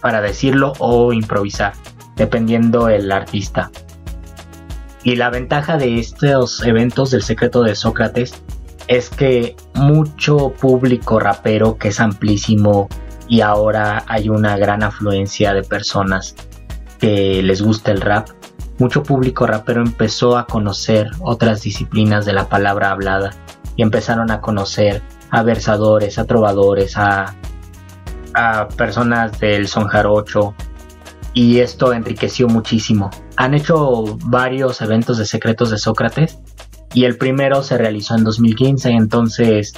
para decirlo o improvisar, dependiendo el artista. Y la ventaja de estos eventos del secreto de Sócrates es que mucho público rapero que es amplísimo y ahora hay una gran afluencia de personas que les gusta el rap, mucho público rapero empezó a conocer otras disciplinas de la palabra hablada y empezaron a conocer a versadores, a trovadores, a, a personas del son jarocho y esto enriqueció muchísimo. Han hecho varios eventos de secretos de Sócrates y el primero se realizó en 2015, entonces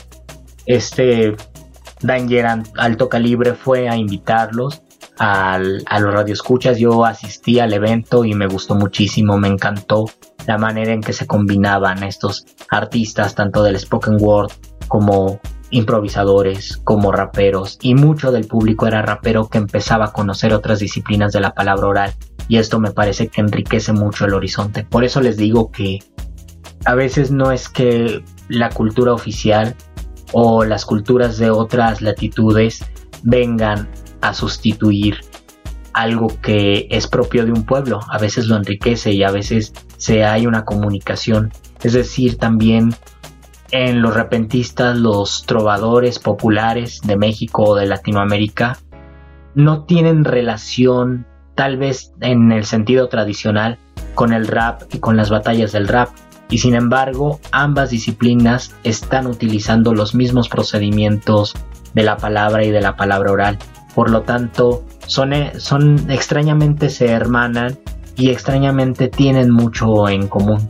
este Danger Alto Calibre fue a invitarlos al, a los radioescuchas, yo asistí al evento y me gustó muchísimo, me encantó la manera en que se combinaban estos artistas, tanto del spoken word como improvisadores, como raperos, y mucho del público era rapero que empezaba a conocer otras disciplinas de la palabra oral, y esto me parece que enriquece mucho el horizonte. Por eso les digo que a veces no es que la cultura oficial o las culturas de otras latitudes vengan a sustituir algo que es propio de un pueblo, a veces lo enriquece y a veces se hay una comunicación. Es decir, también en los repentistas, los trovadores populares de México o de Latinoamérica no tienen relación, tal vez en el sentido tradicional, con el rap y con las batallas del rap y sin embargo ambas disciplinas están utilizando los mismos procedimientos de la palabra y de la palabra oral. Por lo tanto, son, eh, son extrañamente se hermanan y extrañamente tienen mucho en común.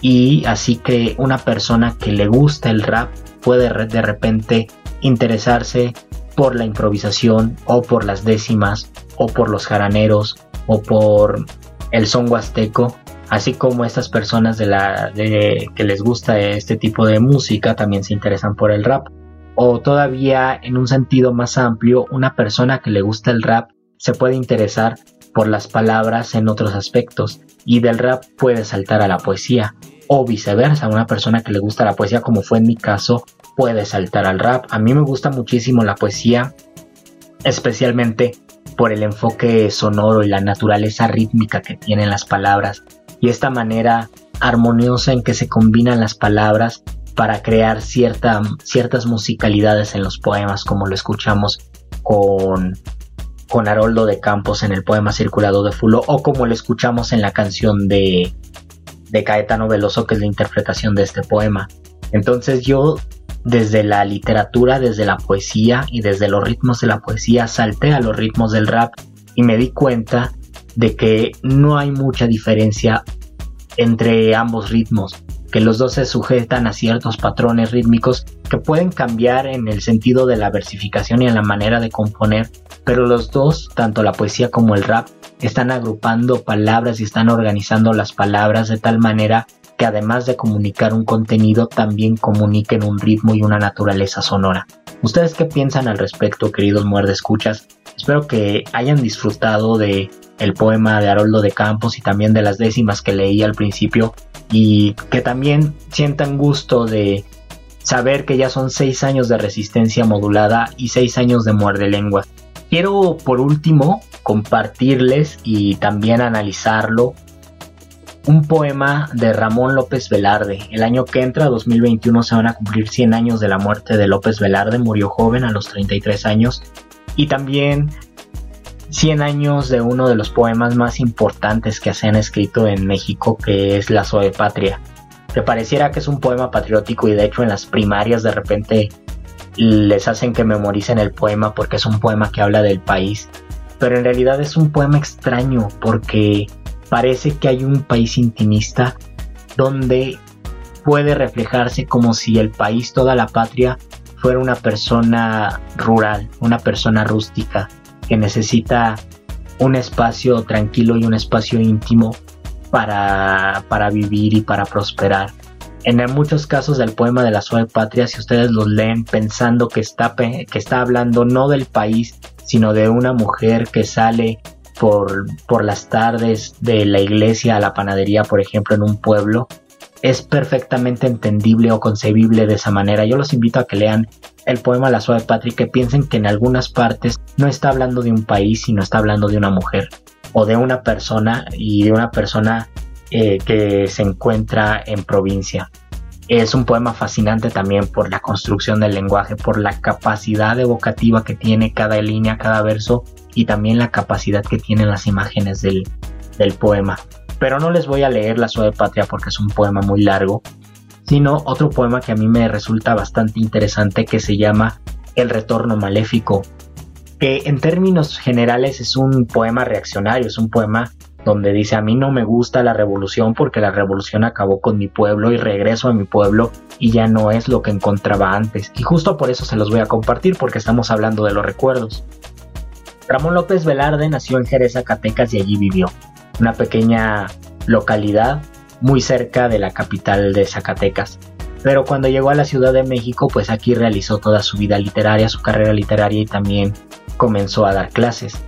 Y así que una persona que le gusta el rap puede de repente interesarse por la improvisación o por las décimas o por los jaraneros o por el son huasteco así como estas personas de la de, que les gusta este tipo de música también se interesan por el rap. O todavía en un sentido más amplio una persona que le gusta el rap se puede interesar por las palabras en otros aspectos y del rap puede saltar a la poesía. O viceversa, una persona que le gusta la poesía como fue en mi caso puede saltar al rap. A mí me gusta muchísimo la poesía, especialmente por el enfoque sonoro y la naturaleza rítmica que tienen las palabras y esta manera armoniosa en que se combinan las palabras para crear cierta, ciertas musicalidades en los poemas como lo escuchamos con con Haroldo de Campos en el poema Circulado de Fulo o como lo escuchamos en la canción de, de Caetano Veloso que es la interpretación de este poema. Entonces yo desde la literatura, desde la poesía y desde los ritmos de la poesía salté a los ritmos del rap y me di cuenta de que no hay mucha diferencia entre ambos ritmos que los dos se sujetan a ciertos patrones rítmicos que pueden cambiar en el sentido de la versificación y en la manera de componer, pero los dos, tanto la poesía como el rap, están agrupando palabras y están organizando las palabras de tal manera que además de comunicar un contenido, también comuniquen un ritmo y una naturaleza sonora. ¿Ustedes qué piensan al respecto, queridos muerde escuchas? Espero que hayan disfrutado de el poema de Haroldo de Campos y también de las décimas que leí al principio y que también sientan gusto de saber que ya son seis años de resistencia modulada y seis años de muerde lenguas. Quiero por último compartirles y también analizarlo un poema de Ramón López Velarde. El año que entra, 2021, se van a cumplir 100 años de la muerte de López Velarde. Murió joven a los 33 años. Y también 100 años de uno de los poemas más importantes que se han escrito en México, que es La Suave Patria. Que pareciera que es un poema patriótico y de hecho en las primarias de repente les hacen que memoricen el poema porque es un poema que habla del país. Pero en realidad es un poema extraño porque parece que hay un país intimista donde puede reflejarse como si el país, toda la patria, fuera una persona rural, una persona rústica, que necesita un espacio tranquilo y un espacio íntimo para, para vivir y para prosperar. En muchos casos del poema de la suave patria, si ustedes los leen pensando que está, que está hablando no del país, sino de una mujer que sale por, por las tardes de la iglesia a la panadería, por ejemplo, en un pueblo, es perfectamente entendible o concebible de esa manera. Yo los invito a que lean el poema La Suave Patria que piensen que en algunas partes no está hablando de un país, sino está hablando de una mujer o de una persona y de una persona eh, que se encuentra en provincia. Es un poema fascinante también por la construcción del lenguaje, por la capacidad evocativa que tiene cada línea, cada verso y también la capacidad que tienen las imágenes del, del poema. Pero no les voy a leer La Suave Patria porque es un poema muy largo, sino otro poema que a mí me resulta bastante interesante que se llama El Retorno Maléfico, que en términos generales es un poema reaccionario, es un poema donde dice a mí no me gusta la revolución porque la revolución acabó con mi pueblo y regreso a mi pueblo y ya no es lo que encontraba antes. Y justo por eso se los voy a compartir porque estamos hablando de los recuerdos. Ramón López Velarde nació en Jerez, Zacatecas y allí vivió una pequeña localidad muy cerca de la capital de Zacatecas. Pero cuando llegó a la Ciudad de México, pues aquí realizó toda su vida literaria, su carrera literaria y también comenzó a dar clases.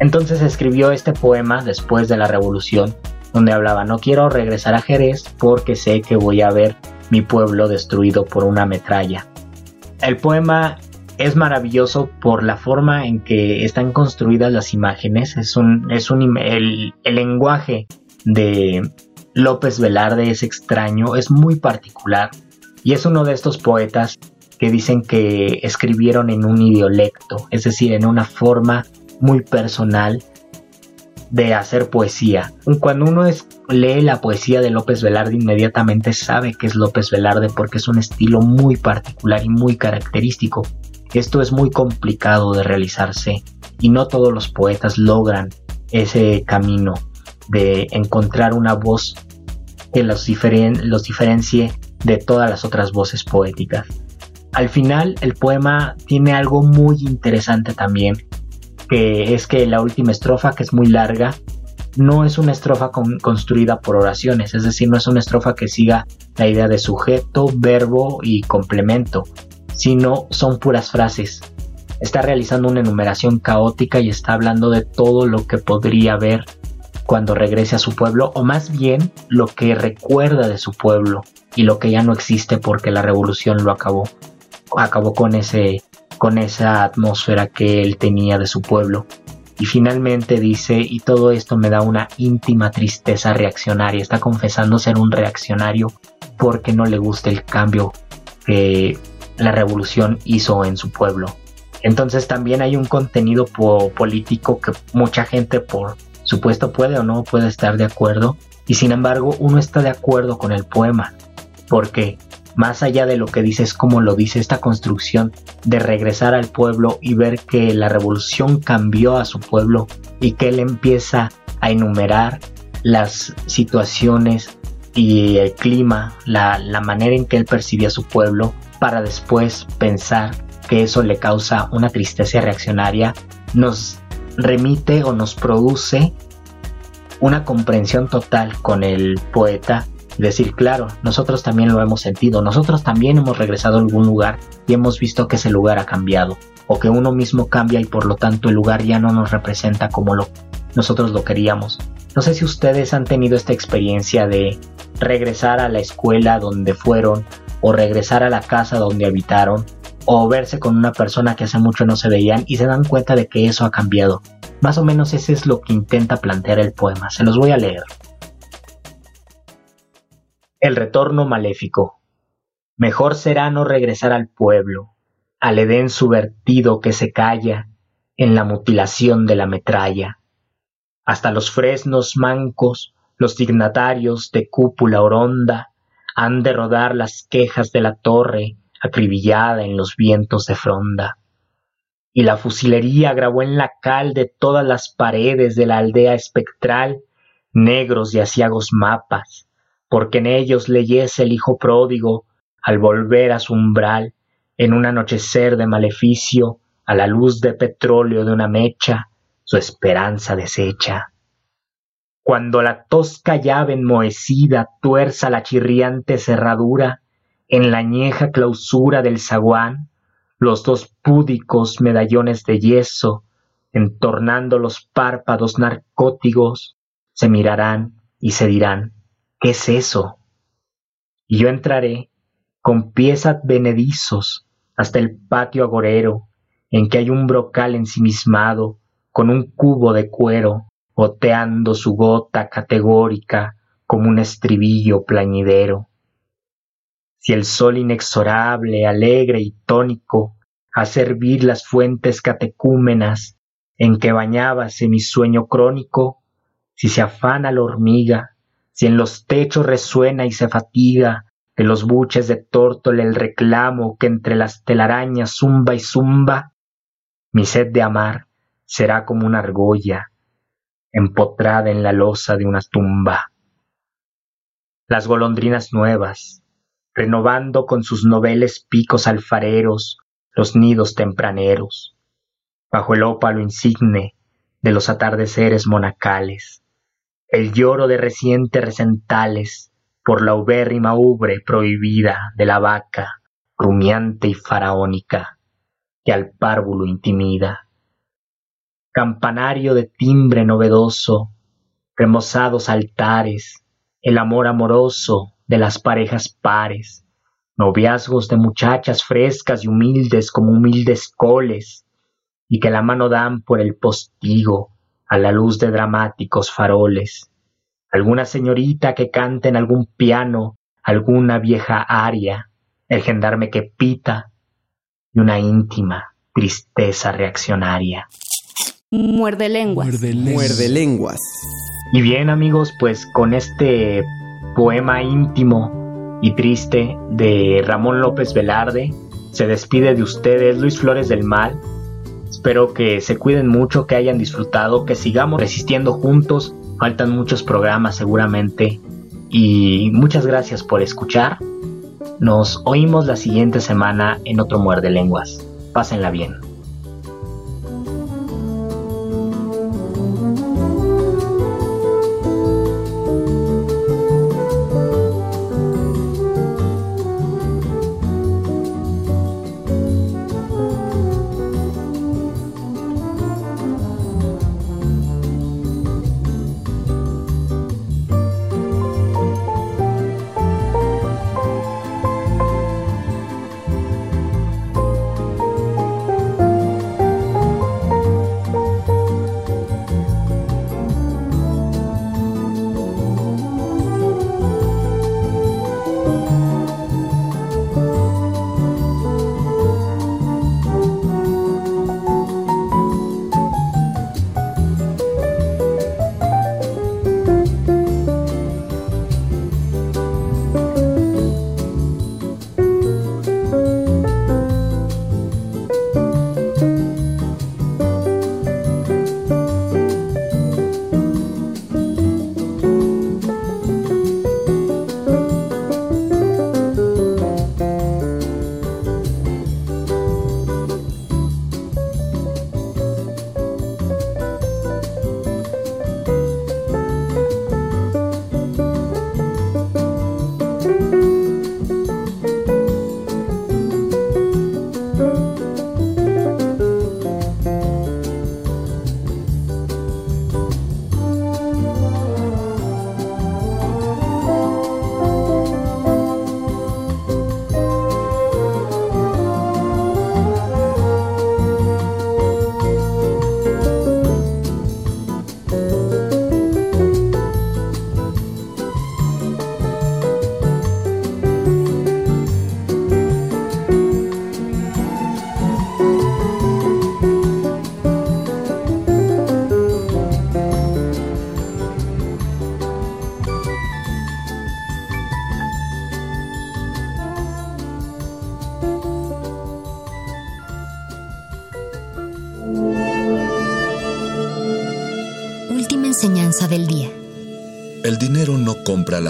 Entonces escribió este poema después de la revolución, donde hablaba, no quiero regresar a Jerez porque sé que voy a ver mi pueblo destruido por una metralla. El poema es maravilloso por la forma en que están construidas las imágenes. Es un, es un, el, el lenguaje de López Velarde es extraño, es muy particular y es uno de estos poetas que dicen que escribieron en un idiolecto, es decir, en una forma muy personal de hacer poesía. Cuando uno lee la poesía de López Velarde inmediatamente sabe que es López Velarde porque es un estilo muy particular y muy característico. Esto es muy complicado de realizarse y no todos los poetas logran ese camino de encontrar una voz que los, los diferencie de todas las otras voces poéticas. Al final el poema tiene algo muy interesante también, que es que la última estrofa, que es muy larga, no es una estrofa construida por oraciones, es decir, no es una estrofa que siga la idea de sujeto, verbo y complemento, sino son puras frases. Está realizando una enumeración caótica y está hablando de todo lo que podría ver cuando regrese a su pueblo, o más bien lo que recuerda de su pueblo y lo que ya no existe porque la revolución lo acabó, acabó con ese, con esa atmósfera que él tenía de su pueblo. Y finalmente dice, y todo esto me da una íntima tristeza reaccionaria. Está confesando ser un reaccionario porque no le gusta el cambio que la revolución hizo en su pueblo. Entonces también hay un contenido político que mucha gente por supuesto puede o no puede estar de acuerdo. Y sin embargo uno está de acuerdo con el poema. Porque más allá de lo que dice es como lo dice esta construcción de regresar al pueblo y ver que la revolución cambió a su pueblo y que él empieza a enumerar las situaciones y el clima, la, la manera en que él percibía su pueblo, para después pensar que eso le causa una tristeza reaccionaria, nos remite o nos produce una comprensión total con el poeta decir, claro, nosotros también lo hemos sentido, nosotros también hemos regresado a algún lugar y hemos visto que ese lugar ha cambiado, o que uno mismo cambia y por lo tanto el lugar ya no nos representa como lo, nosotros lo queríamos. No sé si ustedes han tenido esta experiencia de regresar a la escuela donde fueron, o regresar a la casa donde habitaron, o verse con una persona que hace mucho no se veían y se dan cuenta de que eso ha cambiado. Más o menos ese es lo que intenta plantear el poema. Se los voy a leer. El retorno maléfico. Mejor será no regresar al pueblo, al edén subvertido que se calla en la mutilación de la metralla. Hasta los fresnos mancos, los dignatarios de cúpula oronda, han de rodar las quejas de la torre acribillada en los vientos de fronda. Y la fusilería grabó en la cal de todas las paredes de la aldea espectral negros y asiagos mapas, porque en ellos leyese el hijo pródigo al volver a su umbral en un anochecer de maleficio a la luz de petróleo de una mecha su esperanza deshecha. Cuando la tosca llave enmohecida tuerza la chirriante cerradura en la añeja clausura del zaguán, los dos púdicos medallones de yeso, entornando los párpados narcóticos, se mirarán y se dirán ¿Qué es eso? Y yo entraré con pies advenedizos hasta el patio agorero, en que hay un brocal ensimismado, con un cubo de cuero, goteando su gota categórica como un estribillo plañidero. Si el sol inexorable, alegre y tónico, a servir las fuentes catecúmenas en que bañábase mi sueño crónico, si se afana la hormiga, si en los techos resuena y se fatiga de los buches de tórtola el reclamo que entre las telarañas zumba y zumba, mi sed de amar será como una argolla empotrada en la losa de una tumba. Las golondrinas nuevas, renovando con sus noveles picos alfareros los nidos tempraneros, bajo el ópalo insigne de los atardeceres monacales, el lloro de recientes recentales por la ubérrima ubre prohibida de la vaca rumiante y faraónica que al párvulo intimida. Campanario de timbre novedoso, remozados altares, el amor amoroso de las parejas pares, noviazgos de muchachas frescas y humildes como humildes coles, y que la mano dan por el postigo a la luz de dramáticos faroles. Alguna señorita que cante en algún piano alguna vieja aria, el gendarme que pita y una íntima tristeza reaccionaria. Muerde lenguas. Muerde, lenguas. Y bien amigos, pues con este poema íntimo y triste de Ramón López Velarde, se despide de ustedes Luis Flores del Mal Espero que se cuiden mucho, que hayan disfrutado, que sigamos resistiendo juntos. Faltan muchos programas seguramente. Y muchas gracias por escuchar. Nos oímos la siguiente semana en otro Muerde Lenguas. Pásenla bien.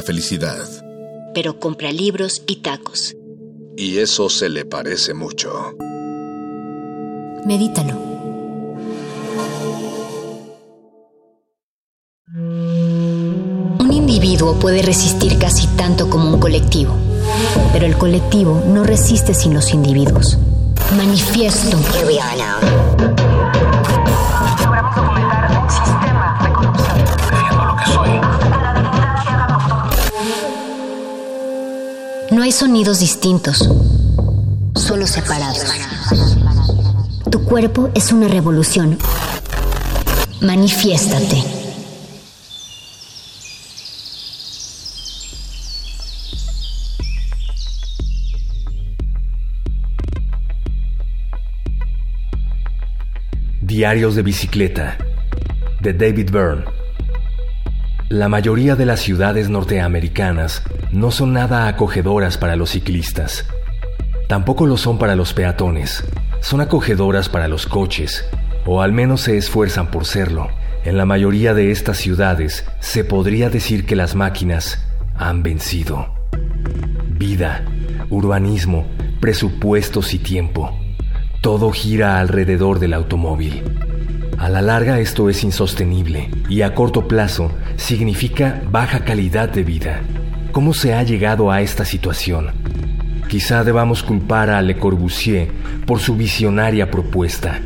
Felicidad. Pero compra libros y tacos. Y eso se le parece mucho. Medítalo. Un individuo puede resistir casi tanto como un colectivo, pero el colectivo no resiste sin los individuos. Manifiesto. No hay sonidos distintos, solo separados. Tu cuerpo es una revolución. Manifiéstate. Diarios de bicicleta de David Byrne. La mayoría de las ciudades norteamericanas no son nada acogedoras para los ciclistas. Tampoco lo son para los peatones. Son acogedoras para los coches, o al menos se esfuerzan por serlo. En la mayoría de estas ciudades se podría decir que las máquinas han vencido. Vida, urbanismo, presupuestos y tiempo. Todo gira alrededor del automóvil. A la larga esto es insostenible y a corto plazo significa baja calidad de vida. ¿Cómo se ha llegado a esta situación? Quizá debamos culpar a Le Corbusier por su visionaria propuesta,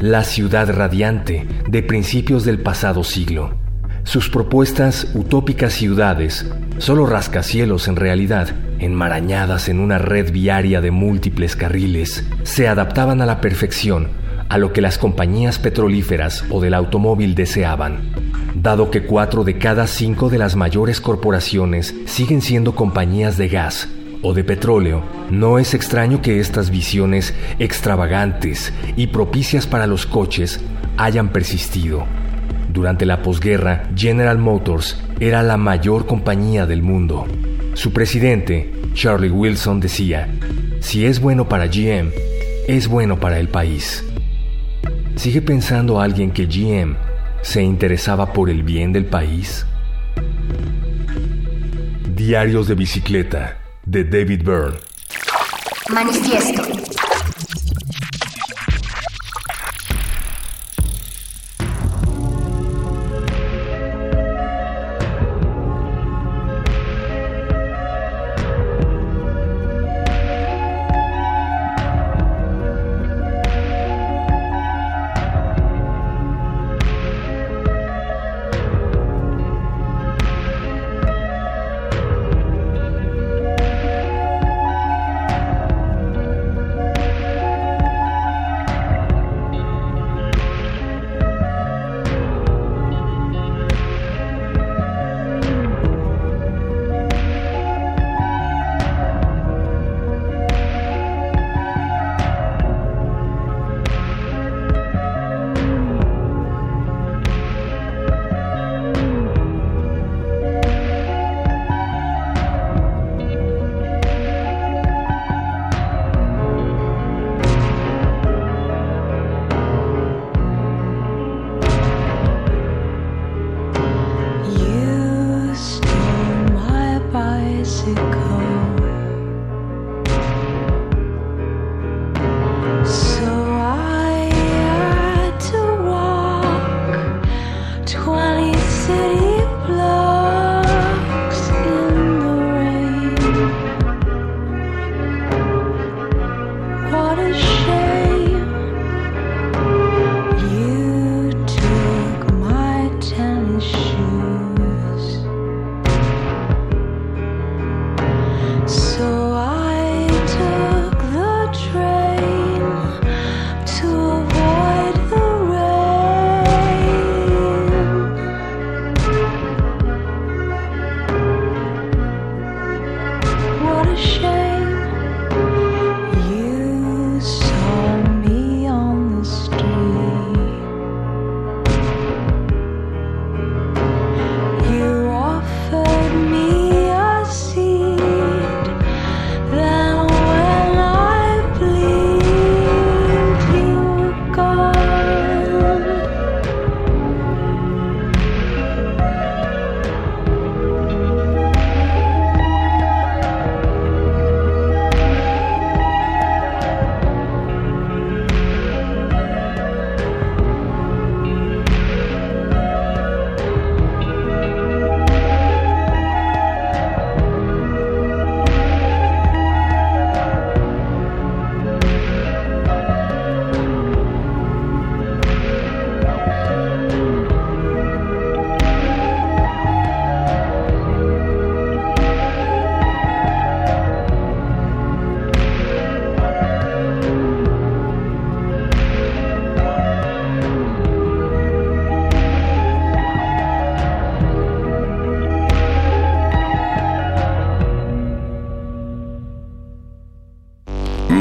la ciudad radiante de principios del pasado siglo. Sus propuestas utópicas ciudades, solo rascacielos en realidad, enmarañadas en una red viaria de múltiples carriles, se adaptaban a la perfección a lo que las compañías petrolíferas o del automóvil deseaban. Dado que cuatro de cada cinco de las mayores corporaciones siguen siendo compañías de gas o de petróleo, no es extraño que estas visiones extravagantes y propicias para los coches hayan persistido. Durante la posguerra, General Motors era la mayor compañía del mundo. Su presidente, Charlie Wilson, decía, si es bueno para GM, es bueno para el país. ¿Sigue pensando alguien que GM se interesaba por el bien del país? Diarios de bicicleta de David Byrne. Manifiesto.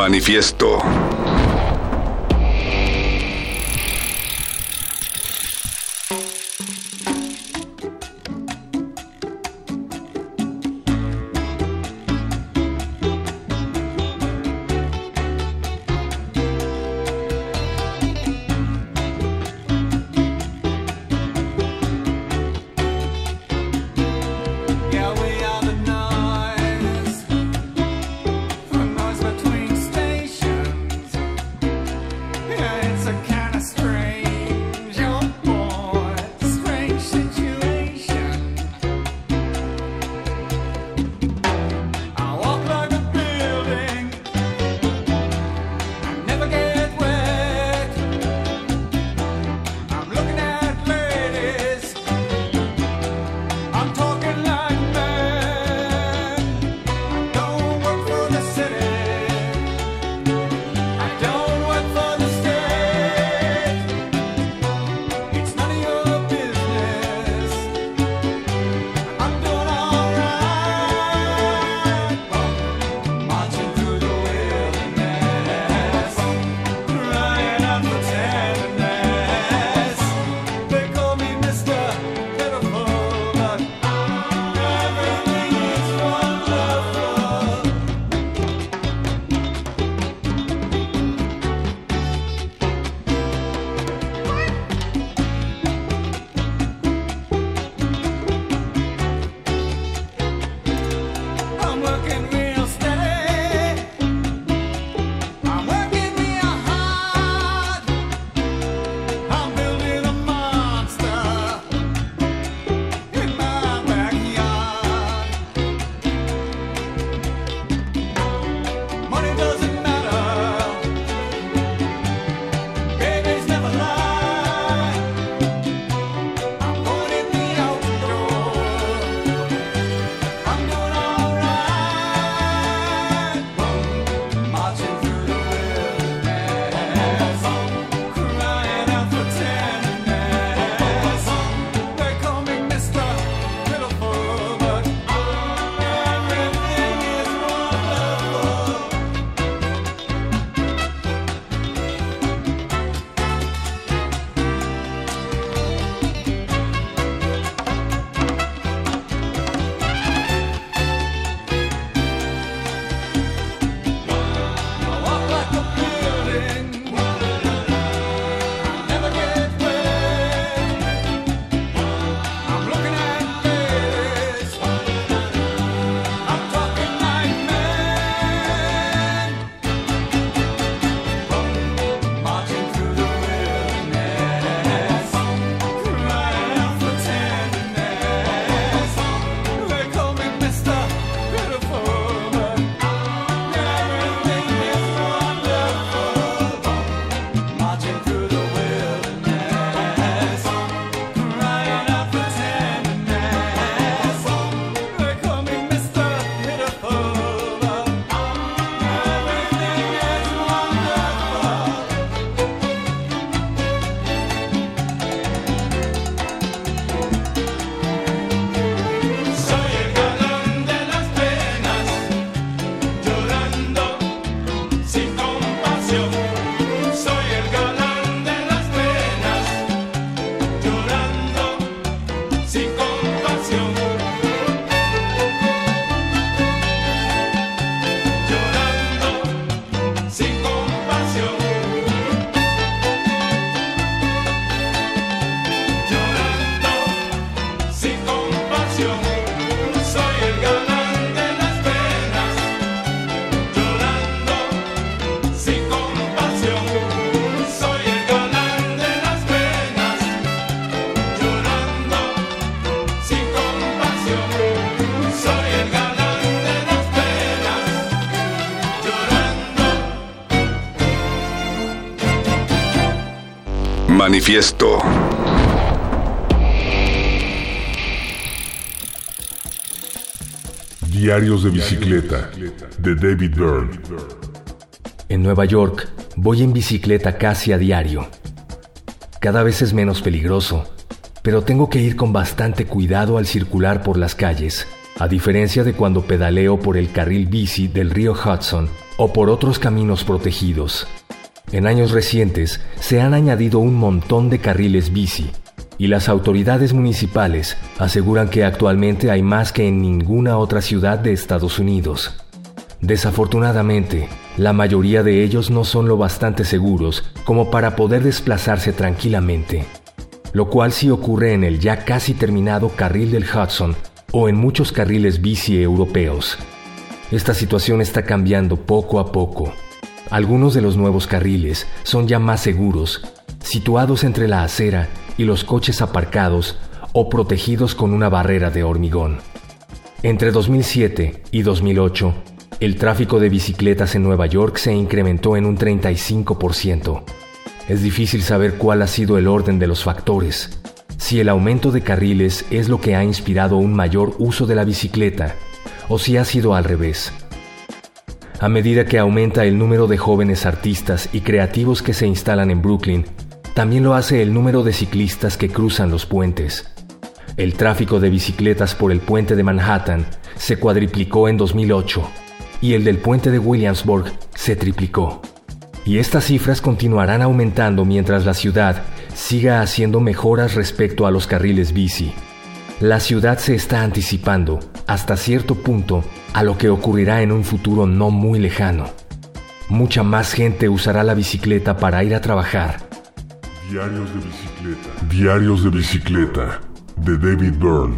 Manifiesto. Manifiesto. Diarios de bicicleta de David Byrne. En Nueva York voy en bicicleta casi a diario. Cada vez es menos peligroso, pero tengo que ir con bastante cuidado al circular por las calles, a diferencia de cuando pedaleo por el carril bici del río Hudson o por otros caminos protegidos. En años recientes se han añadido un montón de carriles bici y las autoridades municipales aseguran que actualmente hay más que en ninguna otra ciudad de Estados Unidos. Desafortunadamente, la mayoría de ellos no son lo bastante seguros como para poder desplazarse tranquilamente, lo cual sí ocurre en el ya casi terminado carril del Hudson o en muchos carriles bici europeos. Esta situación está cambiando poco a poco. Algunos de los nuevos carriles son ya más seguros, situados entre la acera y los coches aparcados o protegidos con una barrera de hormigón. Entre 2007 y 2008, el tráfico de bicicletas en Nueva York se incrementó en un 35%. Es difícil saber cuál ha sido el orden de los factores, si el aumento de carriles es lo que ha inspirado un mayor uso de la bicicleta o si ha sido al revés. A medida que aumenta el número de jóvenes artistas y creativos que se instalan en Brooklyn, también lo hace el número de ciclistas que cruzan los puentes. El tráfico de bicicletas por el puente de Manhattan se cuadriplicó en 2008 y el del puente de Williamsburg se triplicó. Y estas cifras continuarán aumentando mientras la ciudad siga haciendo mejoras respecto a los carriles bici. La ciudad se está anticipando, hasta cierto punto, a lo que ocurrirá en un futuro no muy lejano. Mucha más gente usará la bicicleta para ir a trabajar. Diarios de bicicleta. Diarios de bicicleta. De David Byrne.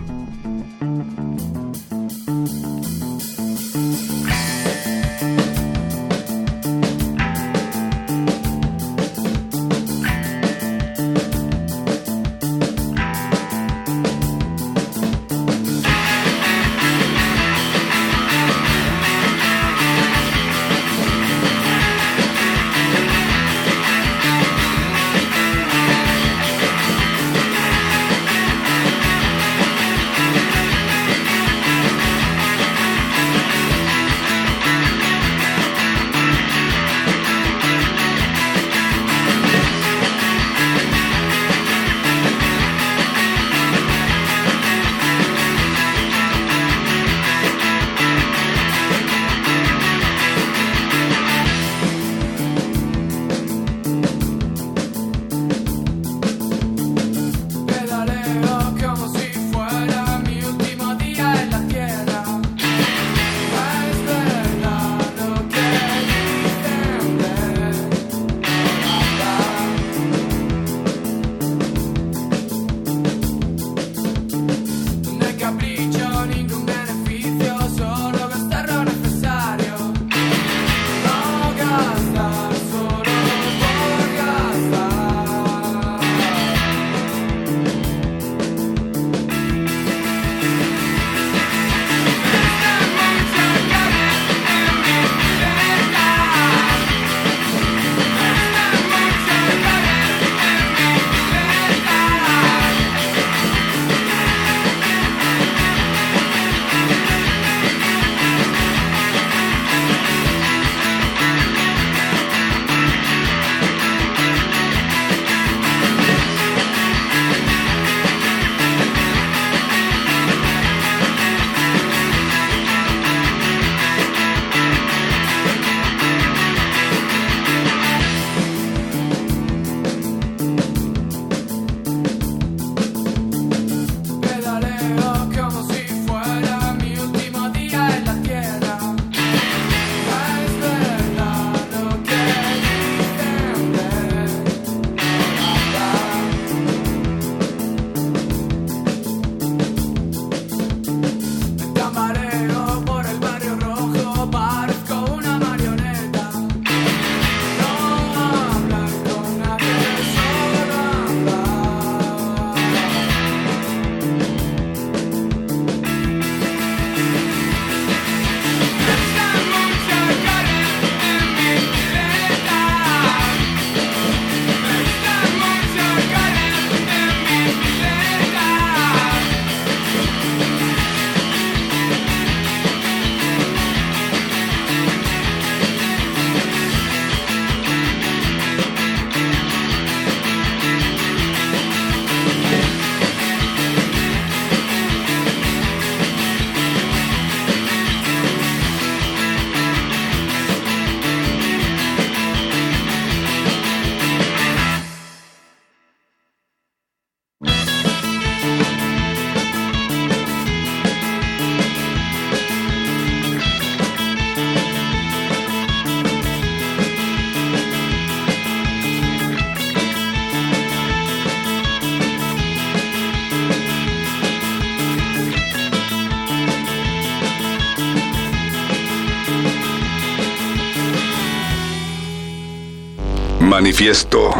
Manifiesto.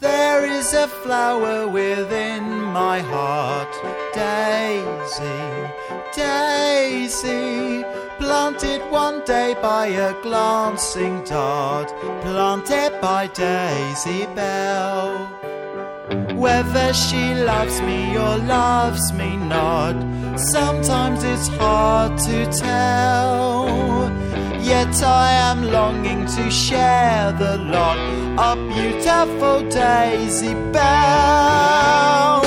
There is a flower within my heart, Daisy, Daisy, planted one day by a glancing dart, planted by Daisy Bell. Whether she loves me or loves me not, sometimes it's hard to tell. Yet I am longing to share the lot of beautiful Daisy Bell.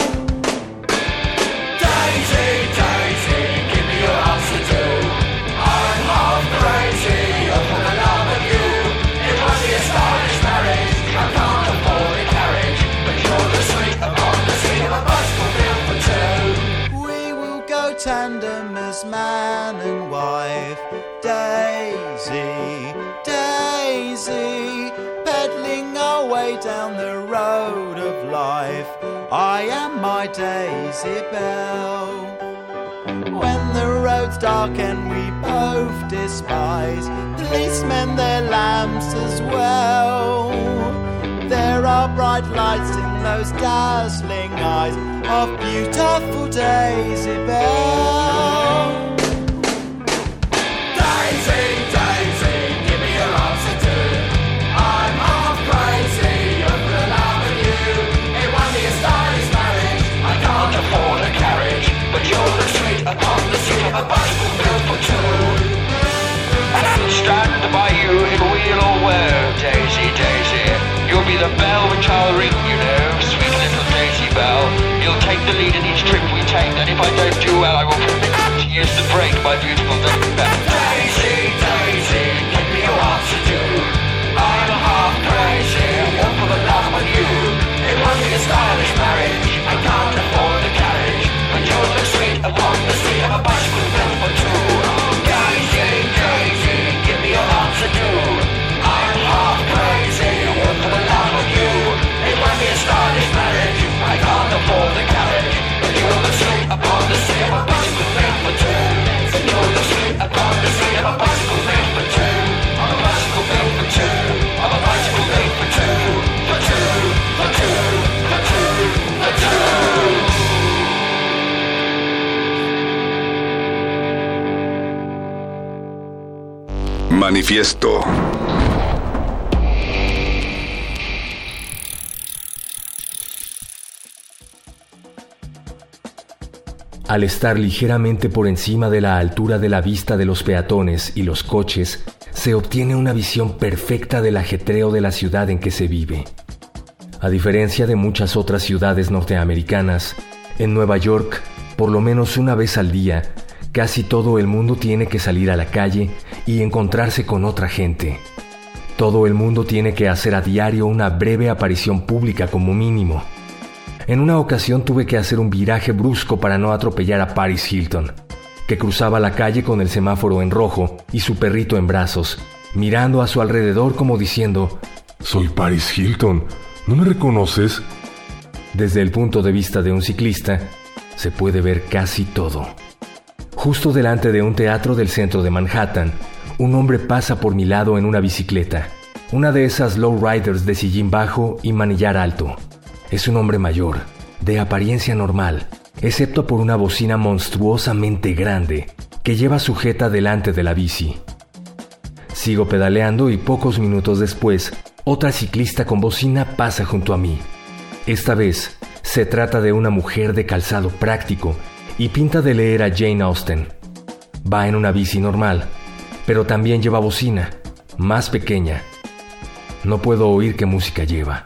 Daisy Bell. When the road's dark and we both despise policemen, their lamps as well. There are bright lights in those dazzling eyes of beautiful Daisy Bell. Weal Daisy, Daisy. You'll be the bell which I'll ring, you know, sweet little Daisy Bell. You'll take the lead in each trip we take, and if I don't do well, I will use the brake, my beautiful Daisy Bell. Daisy, Daisy, give me your answer too. I'm half crazy for the love of you. It won't be a stylish marriage. I can't afford a carriage, but you're the sweet upon the seat of a bicycle built for two. Manifiesto. Al estar ligeramente por encima de la altura de la vista de los peatones y los coches, se obtiene una visión perfecta del ajetreo de la ciudad en que se vive. A diferencia de muchas otras ciudades norteamericanas, en Nueva York, por lo menos una vez al día, casi todo el mundo tiene que salir a la calle y encontrarse con otra gente. Todo el mundo tiene que hacer a diario una breve aparición pública como mínimo. En una ocasión tuve que hacer un viraje brusco para no atropellar a Paris Hilton, que cruzaba la calle con el semáforo en rojo y su perrito en brazos, mirando a su alrededor como diciendo, Soy Paris Hilton, ¿no me reconoces? Desde el punto de vista de un ciclista, se puede ver casi todo. Justo delante de un teatro del centro de Manhattan, un hombre pasa por mi lado en una bicicleta, una de esas lowriders de sillín bajo y manillar alto. Es un hombre mayor, de apariencia normal, excepto por una bocina monstruosamente grande que lleva sujeta delante de la bici. Sigo pedaleando y pocos minutos después, otra ciclista con bocina pasa junto a mí. Esta vez, se trata de una mujer de calzado práctico y pinta de leer a Jane Austen. Va en una bici normal, pero también lleva bocina, más pequeña. No puedo oír qué música lleva.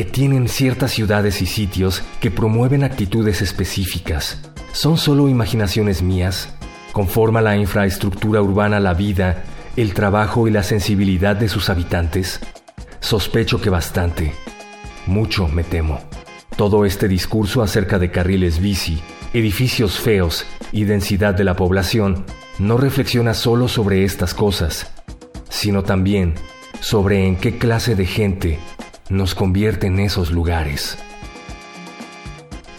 Que tienen ciertas ciudades y sitios que promueven actitudes específicas. ¿Son solo imaginaciones mías? ¿Conforma la infraestructura urbana la vida, el trabajo y la sensibilidad de sus habitantes? Sospecho que bastante. Mucho, me temo. Todo este discurso acerca de carriles bici, edificios feos y densidad de la población no reflexiona solo sobre estas cosas, sino también sobre en qué clase de gente nos convierte en esos lugares.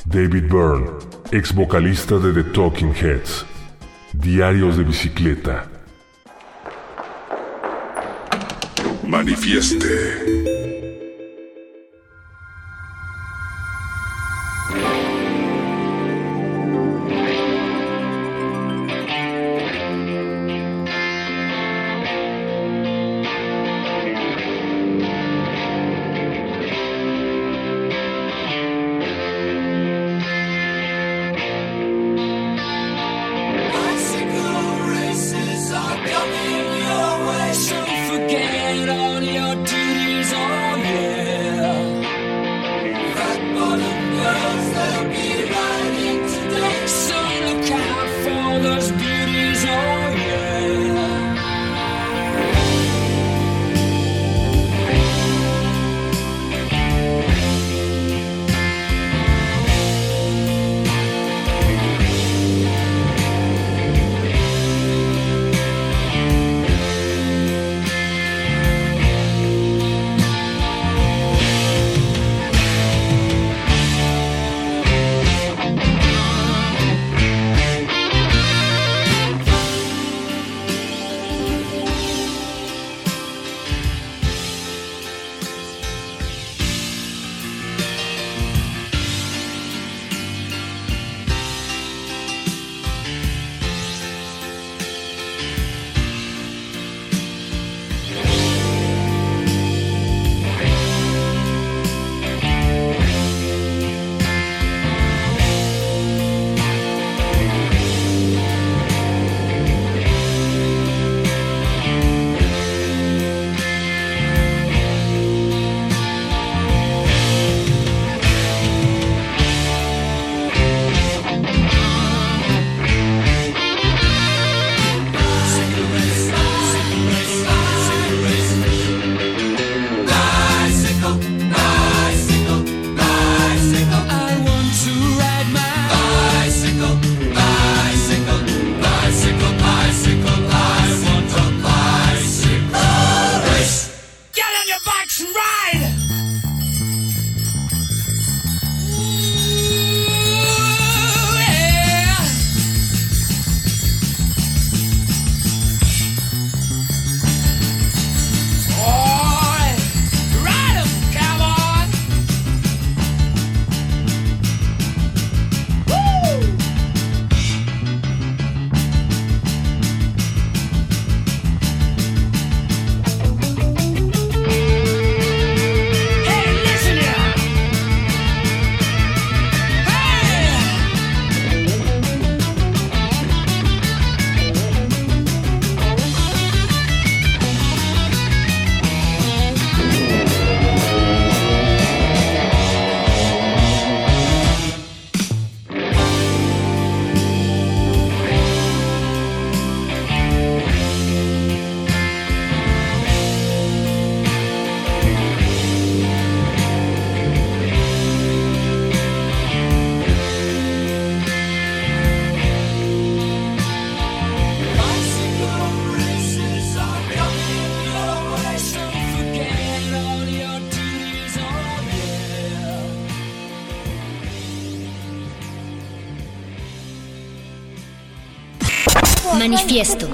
David Byrne, ex vocalista de The Talking Heads. Diarios de bicicleta. Manifieste. Manifiesto.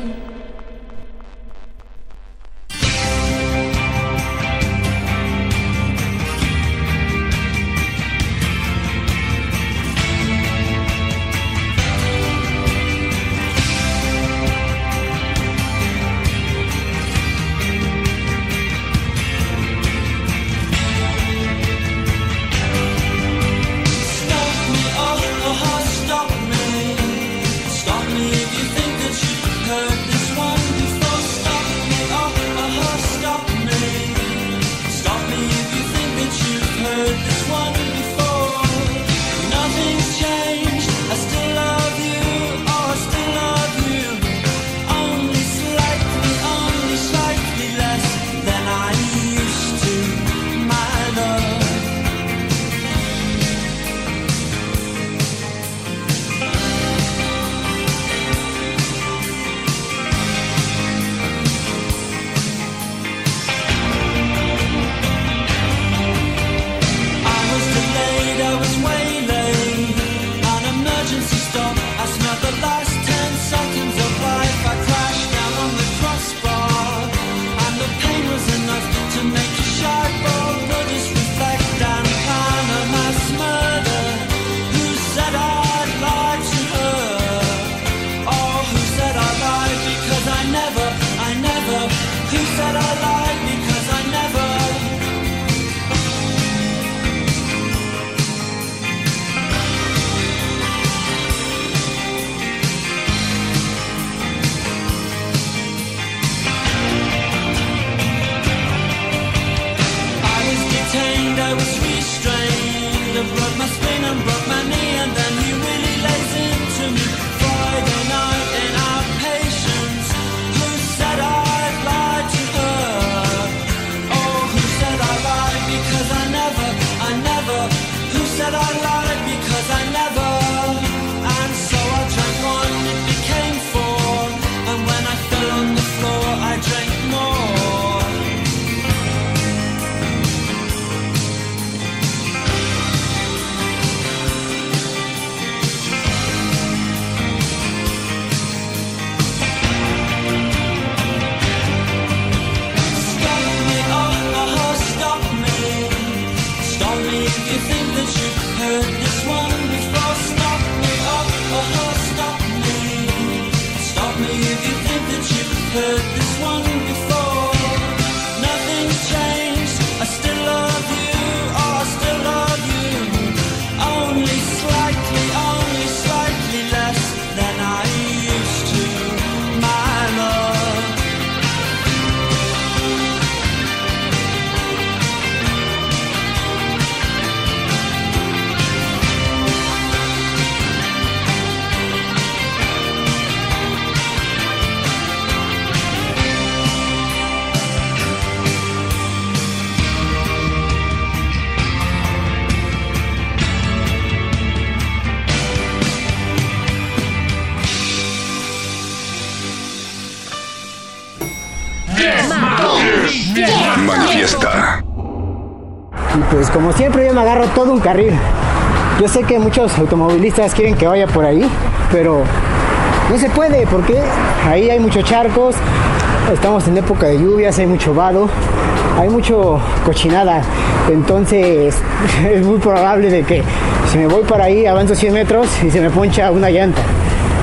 Y pues como siempre yo me agarro todo un carril. Yo sé que muchos automovilistas quieren que vaya por ahí, pero no se puede porque ahí hay muchos charcos, estamos en época de lluvias, hay mucho vado, hay mucho cochinada. Entonces es muy probable de que si me voy para ahí avanzo 100 metros y se me poncha una llanta.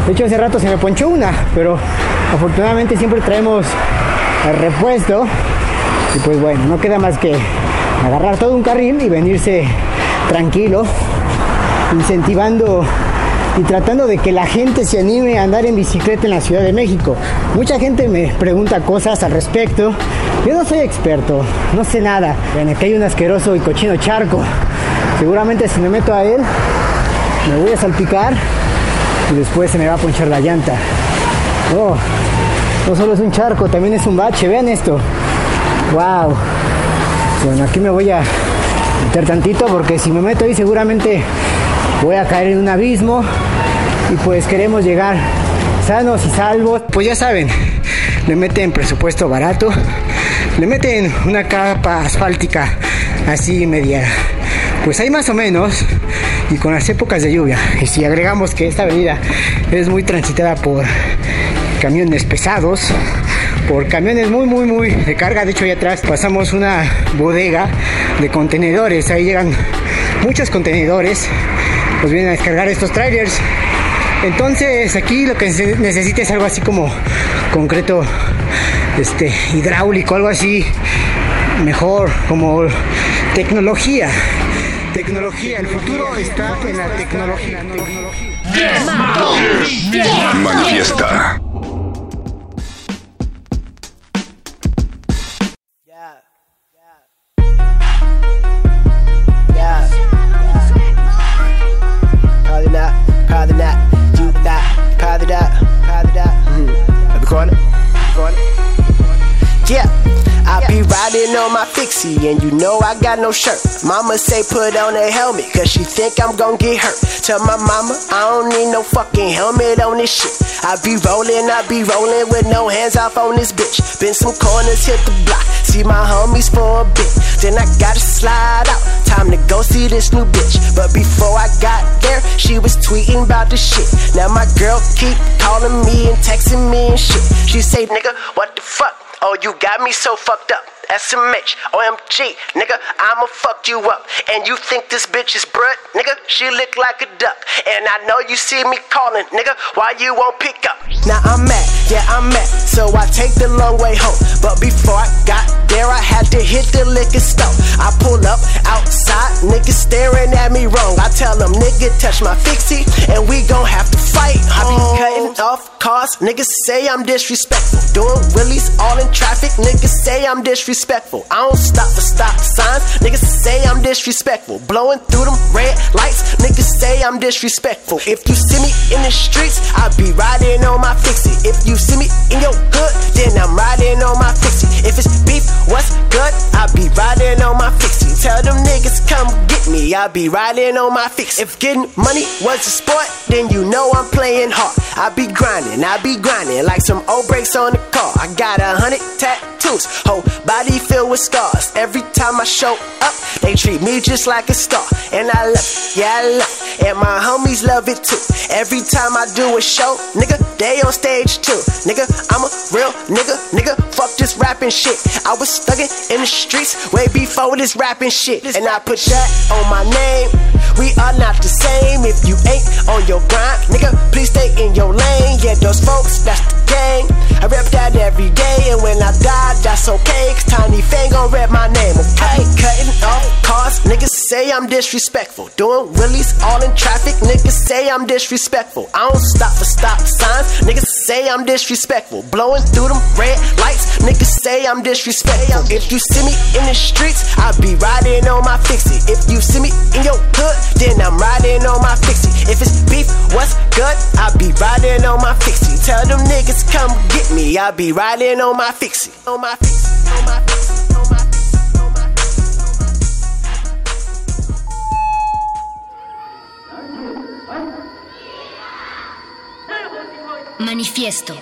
De hecho hace rato se me ponchó una, pero afortunadamente siempre traemos el repuesto y pues bueno, no queda más que agarrar todo un carril y venirse tranquilo, incentivando y tratando de que la gente se anime a andar en bicicleta en la Ciudad de México. Mucha gente me pregunta cosas al respecto. Yo no soy experto, no sé nada. Ven, aquí hay un asqueroso y cochino charco. Seguramente si me meto a él, me voy a salpicar y después se me va a ponchar la llanta. Oh, no solo es un charco, también es un bache. Vean esto. Wow. Bueno, aquí me voy a meter tantito porque si me meto ahí seguramente voy a caer en un abismo y pues queremos llegar sanos y salvos. Pues ya saben, le meten presupuesto barato, le meten una capa asfáltica así media, pues hay más o menos y con las épocas de lluvia. Y si agregamos que esta avenida es muy transitada por camiones pesados, por camiones muy, muy, muy de carga. De hecho, ahí atrás pasamos una bodega de contenedores. Ahí llegan muchos contenedores. Nos vienen a descargar estos trailers. Entonces, aquí lo que se necesita es algo así como concreto este, hidráulico, algo así mejor, como tecnología. Tecnología, el futuro está en la tecnología. Manifiesta. Yeah. I be riding on my fixie and you know I got no shirt. Mama say put on a helmet cause she think I'm gon' get hurt. Tell my mama I don't need no fucking helmet on this shit. I be rolling, I be rolling with no hands off on this bitch. Been some corners, hit the block, see my homies for a bit. Then I gotta slide out, time to go see this new bitch. But before I got there, she was tweeting about the shit. Now my girl keep calling me and texting me and shit. She say, nigga, what the fuck? Oh, you got me so fucked up. SMH, OMG, nigga, I'ma fuck you up. And you think this bitch is brut, nigga? She look like a duck. And I know you see me calling, nigga, why you won't pick up? Now I'm mad, yeah, I'm mad. So I take the long way home. But before I got there, I had to hit the liquor store. I pull up outside, niggas staring at me wrong. I tell them, nigga, touch my fixie, and we gon' have to fight. I be oh. cutting off cars, niggas say I'm disrespectful. Doing willies all in traffic, niggas say I'm disrespectful. I don't stop for stop signs, niggas say I'm disrespectful. Blowing through them red lights, niggas say I'm disrespectful. If you see me in the streets, I be riding on my fixie. If you see me in your hood, then I'm riding on my fixie. If it's beef, what's good? I be riding on my fixie. Tell them niggas come get me, I be riding on my fix. If getting money was a sport, then you know I'm playing hard. I be grinding, I be grinding like some old brakes on the car. I got a hundred tattoos, whole body filled with scars. Every time I show up, they treat me just like a star. And I love it, yeah, I love it. And my homies love it too. Every time I do a show, nigga, they on stage too. Nigga, I'm a real nigga, nigga, fuck this rapping shit. I was thugging in the streets way before this rapping shit. And I put that on my name. We are not the same if you ain't on your grind. Nigga, please stay in your lane. Yeah, those folks, that's the gang. I rep that every day, and when I die, that's okay. Cause Tiny Fang gon' rep my name, okay? Cutting off cars, niggas say I'm disrespectful. Doing willies all in traffic, niggas say I'm disrespectful. I don't stop for stop signs, niggas say I'm disrespectful. Blowing through them red lights, niggas say I'm disrespectful. If you see me in the streets, I be riding on my fixie. If you see me in your hood, then I'm riding on my fixie. If it's beef, what's good? I be riding on my fixie. Tell them niggas come get me. I be riding on my fixie. On my fixie. On my fixie. On my fixie. Manifiesto.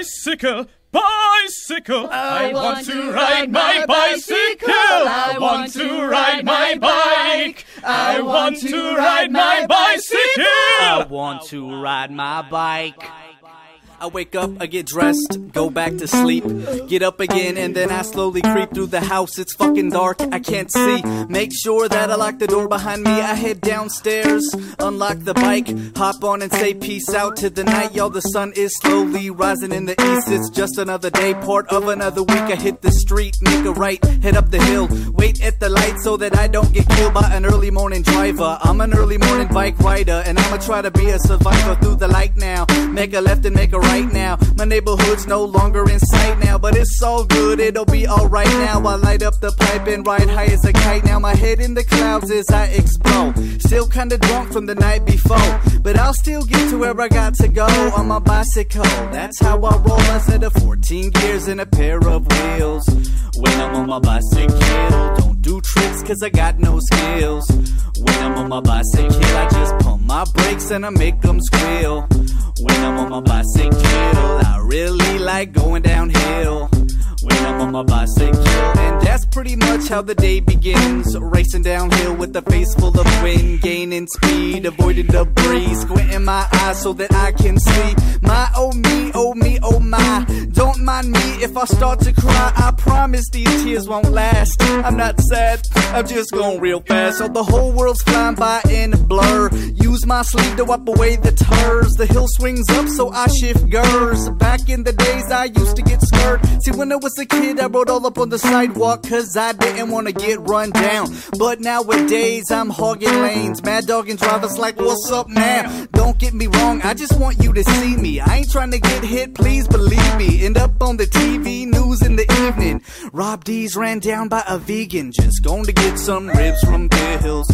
Bicycle, bicycle. I want to ride my bicycle. I want to ride my bike. I want to ride my bicycle. I want to ride my bike. I wake up, I get dressed, go back to sleep. Get up again, and then I slowly creep through the house. It's fucking dark, I can't see. Make sure that I lock the door behind me. I head downstairs, unlock the bike, hop on and say peace out to the night. Y'all, the sun is slowly rising in the east. It's just another day, part of another week. I hit the street, make a right, head up the hill. Wait at the light so that I don't get killed by an early morning driver. I'm an early morning bike rider, and I'ma try to be a survivor through the light now. Make a left and make a right now. My neighborhood's no longer in sight now, but it's all good, it'll be alright now. I light up the pipe and ride high as a kite. Now my head in the clouds as I explode. Still kinda drunk from the night before, but I'll still get to where I got to go on my bicycle. That's how I roll. I set of 14 gears and a pair of wheels. When I'm on my bicycle, don't do tricks cause I got no skills. When I'm on my bicycle, I just pump my brakes and I make them squeal. When I'm on my bicycle, I really like going downhill. When I'm on my bicycle, and that's pretty much how the day begins. Racing downhill with a face full of wind, gaining speed, avoiding the breeze, squinting my eyes so that I can see. My oh me, oh me, oh my. Don't mind me if I start to cry. I promise these tears won't last. I'm not sad, I'm just going real fast. So the whole world's flying by in a blur. Use my sleeve to wipe away the tears. The hill swings up, so I shift gears. Back in the days, I used to get scared. See, when I was a kid, I rode all up on the sidewalk, cause I didn't wanna get run down. But nowadays, I'm hogging lanes. Mad dogging drivers like, what's up now? Don't get me wrong, I just want you to see me. I ain't trying to get hit, please believe me. End up on the TV news in the evening. Rob D's ran down by a vegan, just going to get some ribs from Bill's.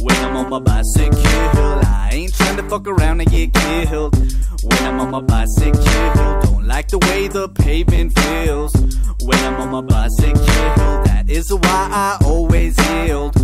When I'm on my bicycle, I ain't trying to fuck around and get killed. When I'm on my bicycle, don't like the way the pavement feels. When I'm on my bicycle, that is why I always yield.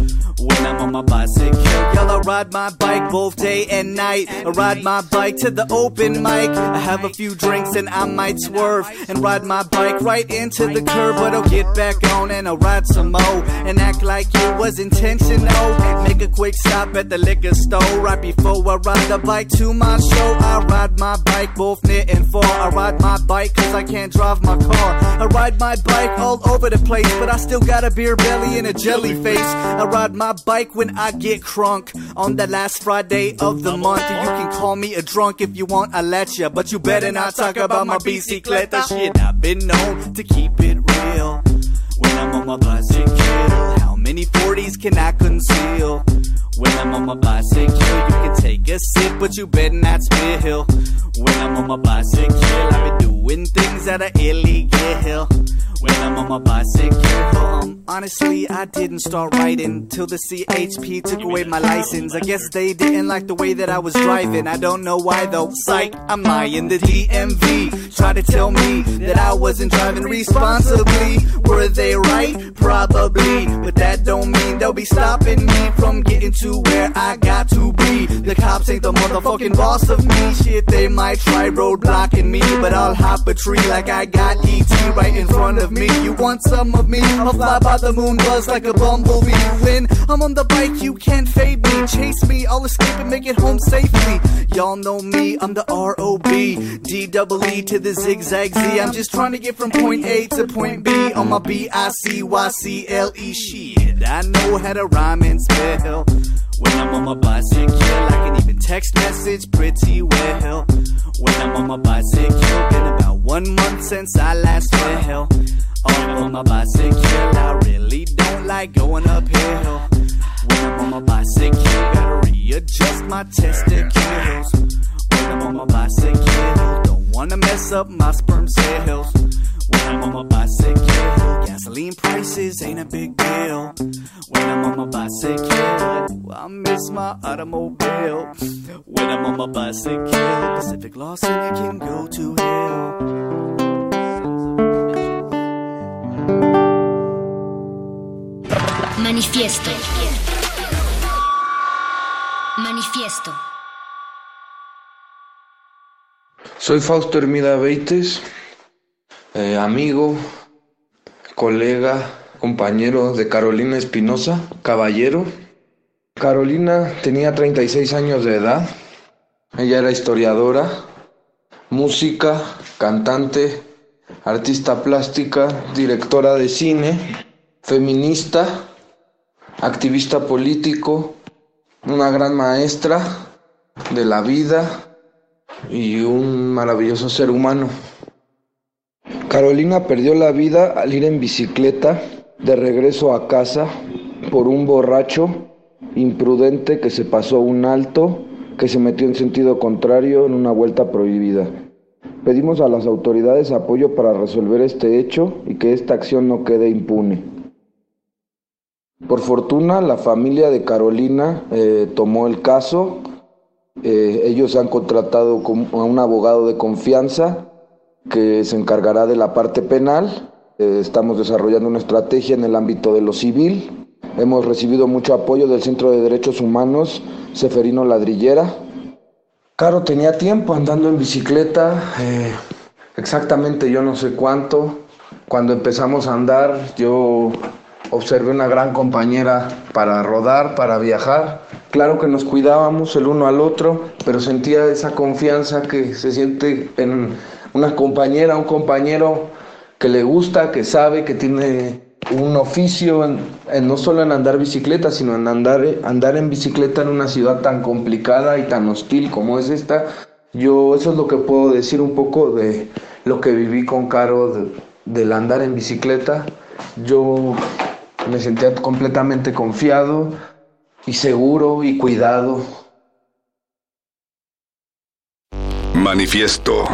When I'm on my bicycle, y'all, I ride my bike both day and night. I ride my bike to the open mic. I have a few drinks and I might swerve and ride my bike right into the curb. But I'll get back on and I'll ride some more and act like it was intentional. Make a quick stop at the liquor store right before I ride the bike to my show. I ride my bike both near and far. I ride my bike cause I can't drive my car. I ride my bike all over the place, but I still got a beer belly and a jelly face. I ride my bike when I get crunk on the last Friday of the month. You can call me a drunk if you want, I let ya. But you better not talk about my bicicleta shit. I've been known to keep it real when I'm on my bicycle. How many 40s can I conceal? When I'm on my bicycle, you can take a sip, but you better not spill. When I'm on my bicycle, I be doing things that are illegal. When I'm on my bicycle. Um, honestly, I didn't start riding till the CHP took away my license. I guess they didn't like the way that I was driving. I don't know why though. Psych, I'm high in the DMV. Try to tell me that I wasn't driving responsibly. Were they right? Probably. But that don't mean they'll be stopping me from getting to where I got to be. The cops ain't the motherfucking boss of me. Shit, they might try roadblocking me, but I'll hop a tree like I got ET right in front of me. You want some of me? I'll fly by the moon, buzz like a bumblebee. When I'm on the bike, you can't fade me. Chase me, I'll escape and make it home safely. Y'all know me, I'm the R-O-B. D-double-E to the zigzag Z. I'm just trying to get from point A to point B on my B-I-C-Y-C-L-E shit. I know how to rhyme and spell. When I'm on my bicycle, I can even text message pretty well. When I'm on my bicycle, one month since I last fell. Off on my bicycle, I really don't like going uphill. When I'm on my bicycle, gotta readjust my testicles. When I'm on my bicycle, wanna mess up my sperm cells. When I'm on my bicycle, gasoline prices ain't a big deal. When I'm on my bicycle, I miss my automobile. When I'm on my bicycle, Pacific and it can go to hell. Manifiesto. Manifiesto. Soy Fausto Hermida Beites, eh, amigo, colega, compañero de Carolina Espinosa, caballero. Carolina tenía 36 años de edad. Ella era historiadora, música, cantante, artista plástica, directora de cine, feminista, activista político, una gran maestra de la vida y un maravilloso ser humano. Carolina perdió la vida al ir en bicicleta de regreso a casa por un borracho imprudente que se pasó un alto, que se metió en sentido contrario en una vuelta prohibida. Pedimos a las autoridades apoyo para resolver este hecho y que esta acción no quede impune. Por fortuna, la familia de Carolina eh, tomó el caso. Eh, ellos han contratado con- a un abogado de confianza que se encargará de la parte penal. Eh, estamos desarrollando una estrategia en el ámbito de lo civil. Hemos recibido mucho apoyo del Centro de Derechos Humanos Seferino Ladrillera. Caro tenía tiempo andando en bicicleta, eh, exactamente yo no sé cuánto. Cuando empezamos a andar, yo observé una gran compañera para rodar, para viajar. Claro que nos cuidábamos el uno al otro, pero sentía esa confianza que se siente en una compañera, un compañero que le gusta, que sabe, que tiene un oficio, en, en no solo en andar bicicleta, sino en andar, andar en bicicleta en una ciudad tan complicada y tan hostil como es esta. Yo eso es lo que puedo decir un poco de lo que viví con Caro de- del andar en bicicleta. Yo me sentía completamente confiado y seguro y cuidado. Manifiesto.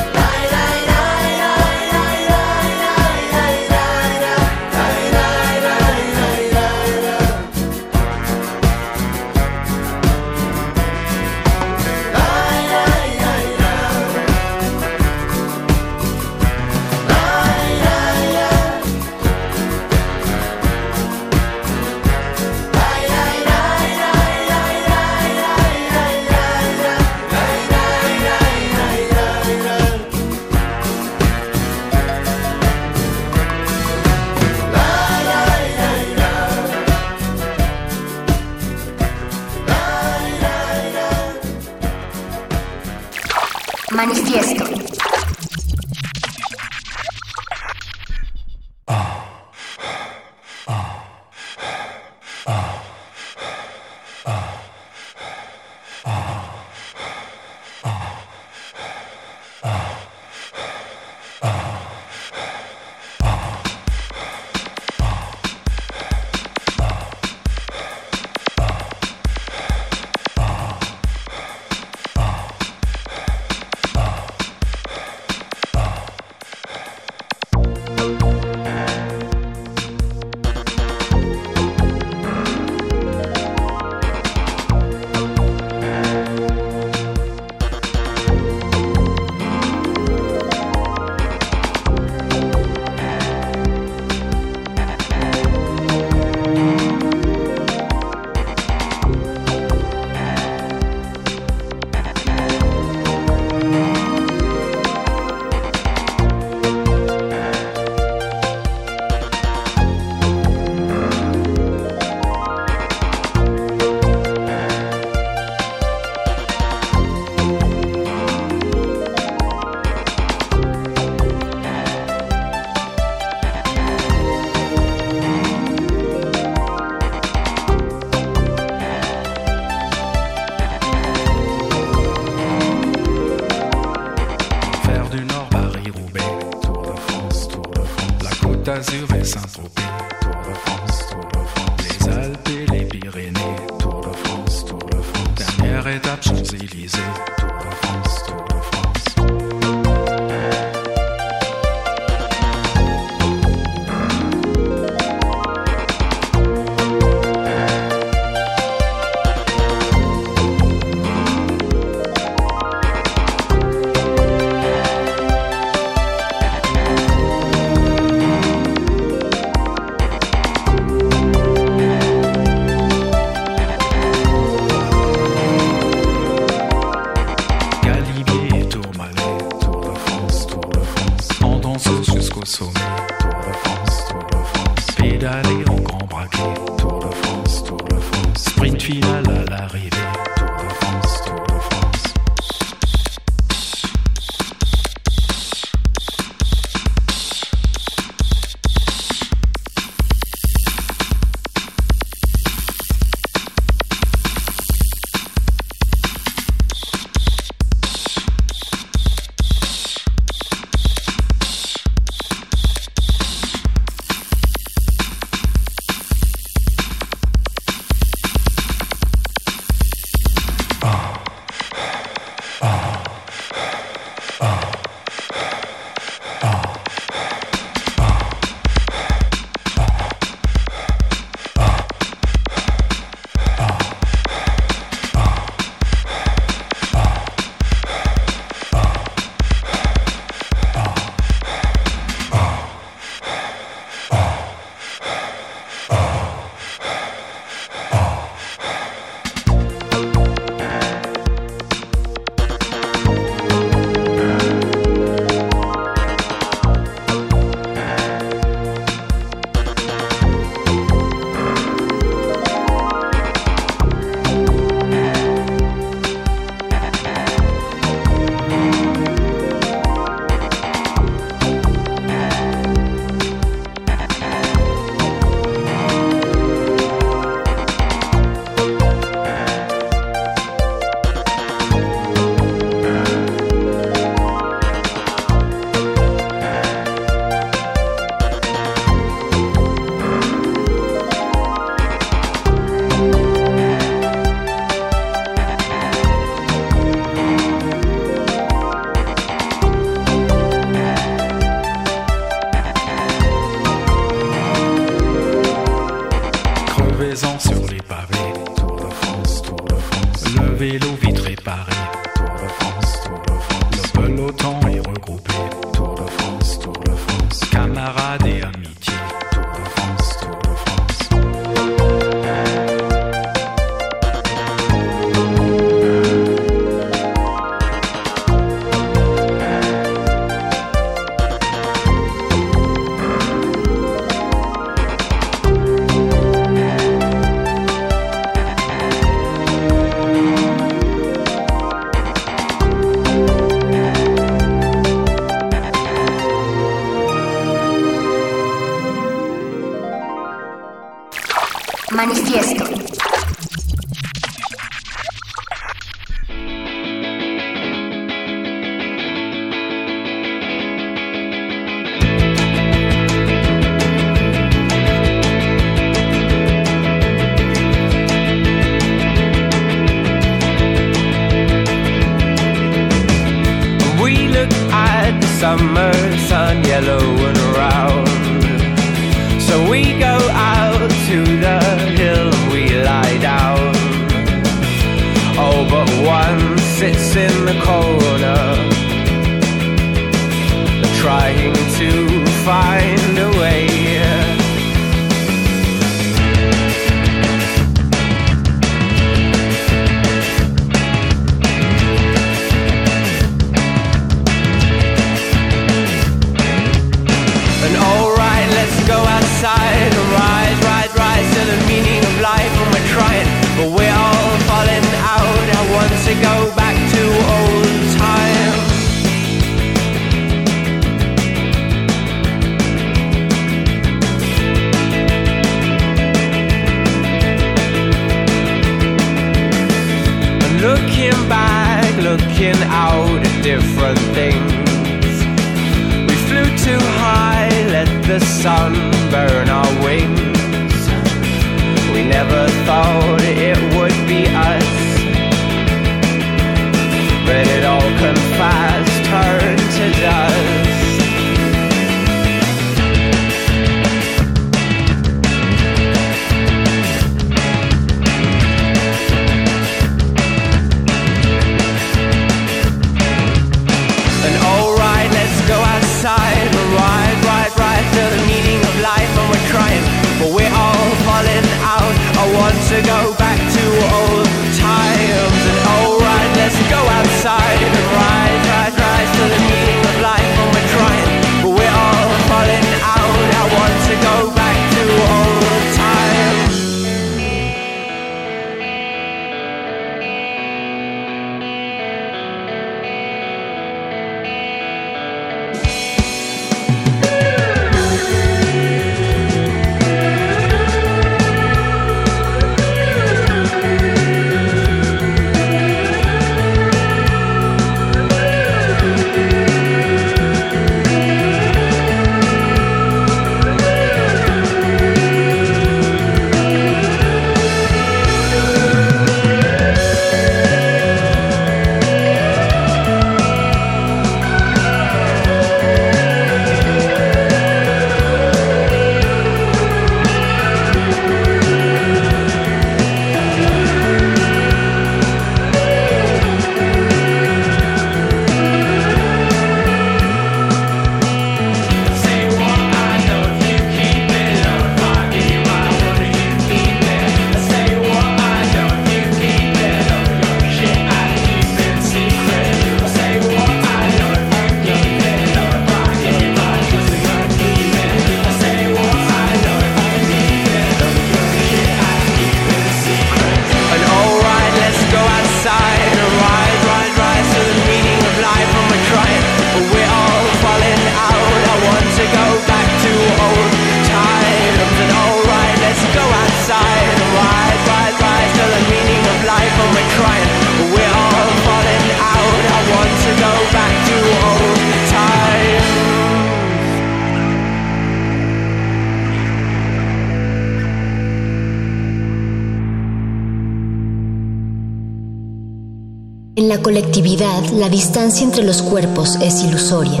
colectividad, la distancia entre los cuerpos es ilusoria.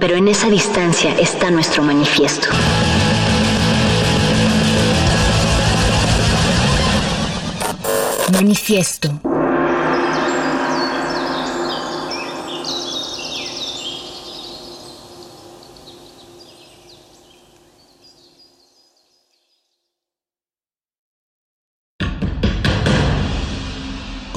Pero en esa distancia está nuestro manifiesto. Manifiesto.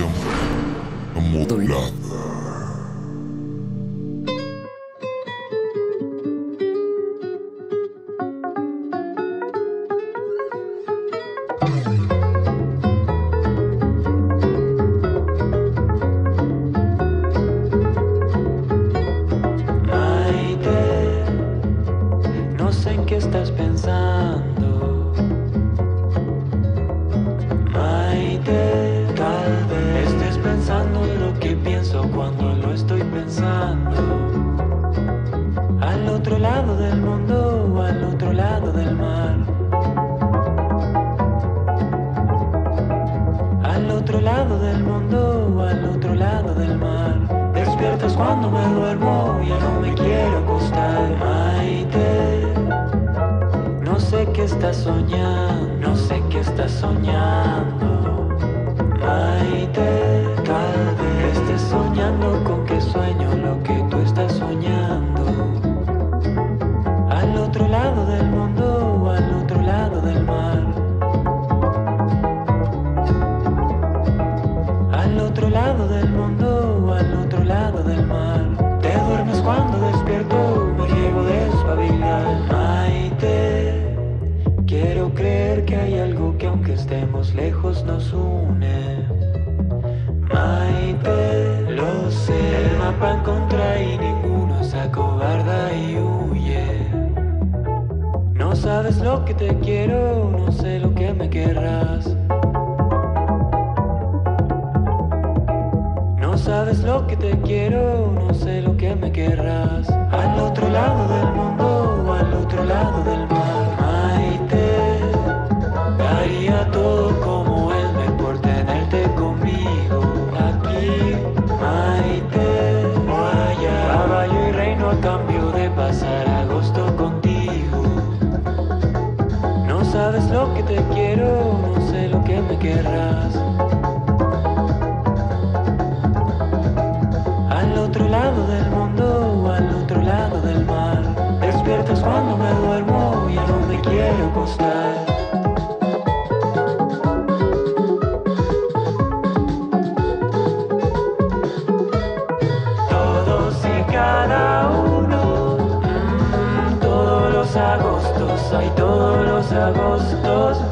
modulación modulada. te quiero, no sé lo que me querrás. No sabes lo que te quiero, no sé lo que me querrás. Al otro lado del mundo, al otro lado del mar. sabes lo que te quiero, no sé lo que me querrás. Al otro lado del mundo, al otro lado del mar, despiertas cuando me duermo y a no me quiero acostar. Todos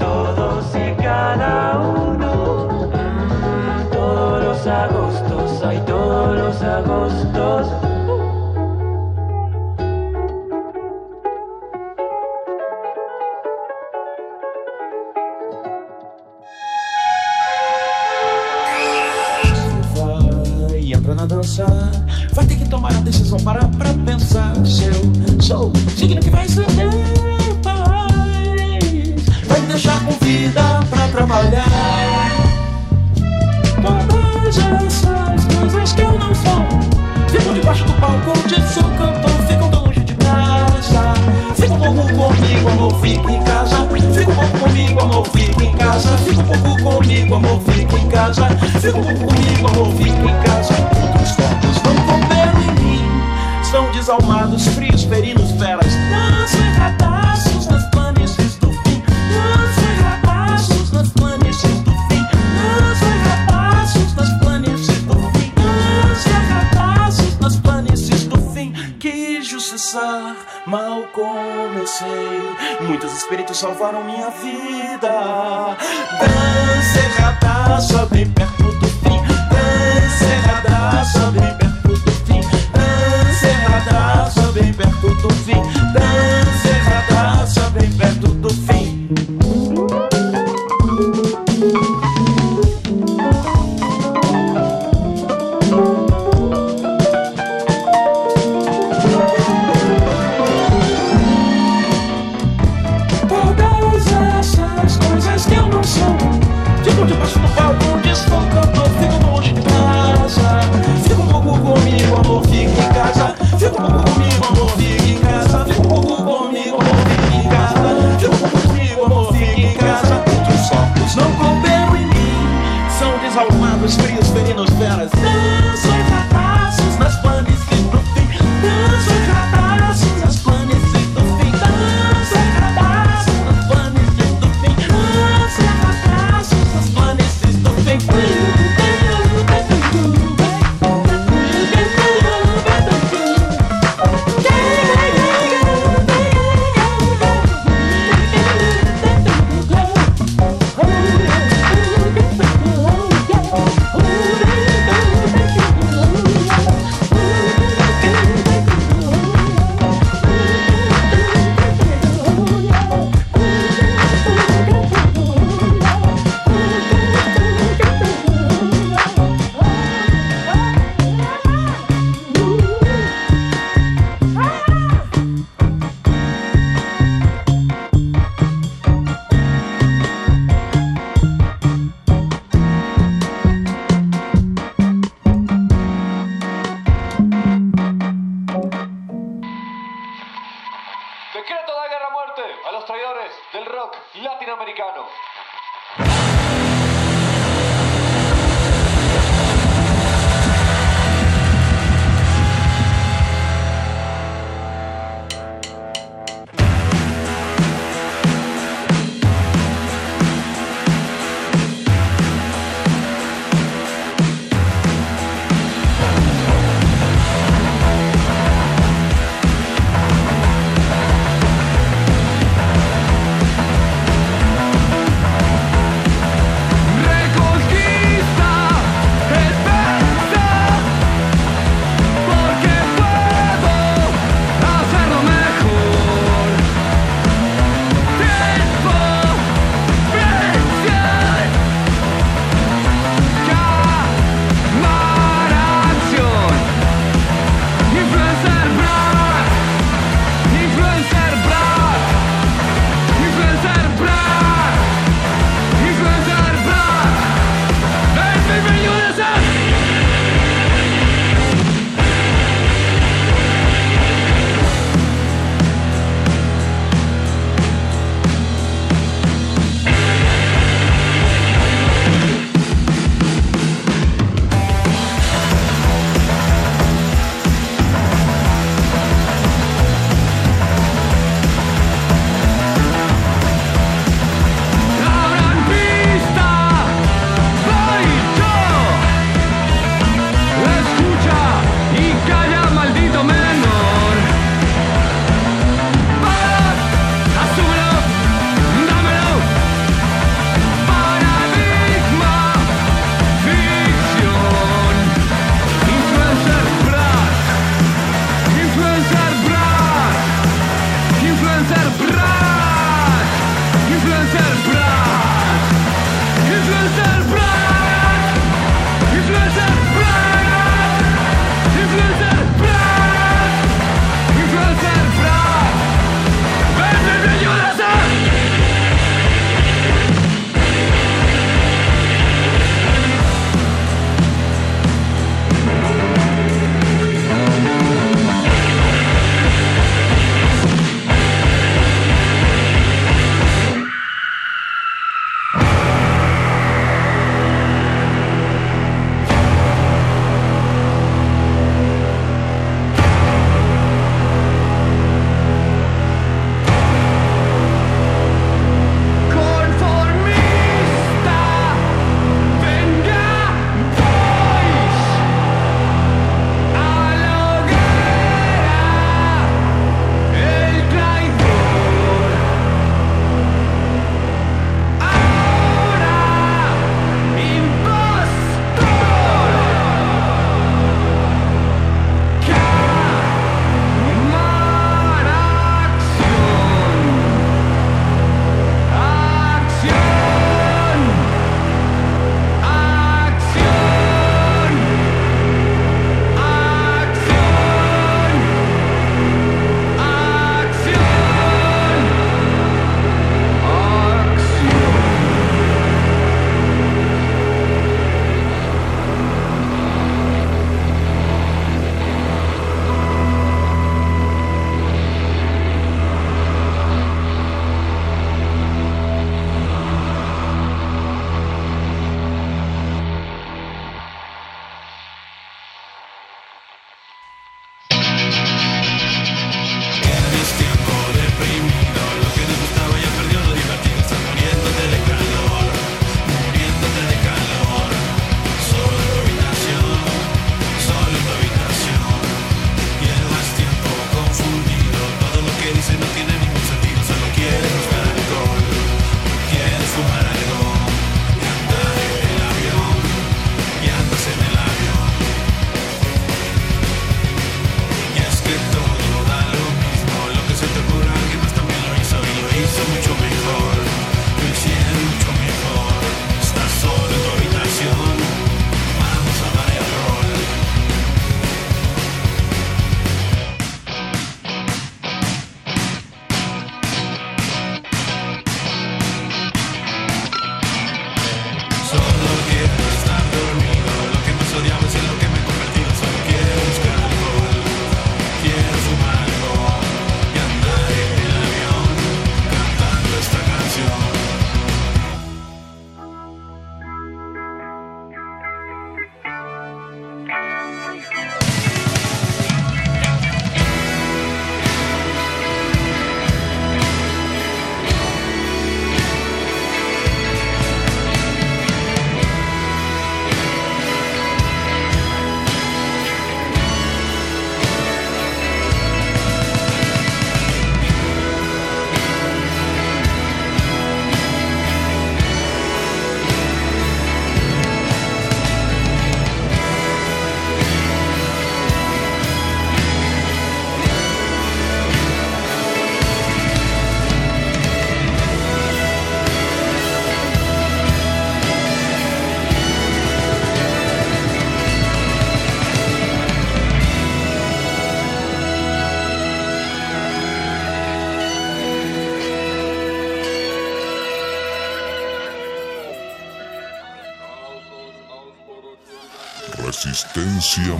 Resistencia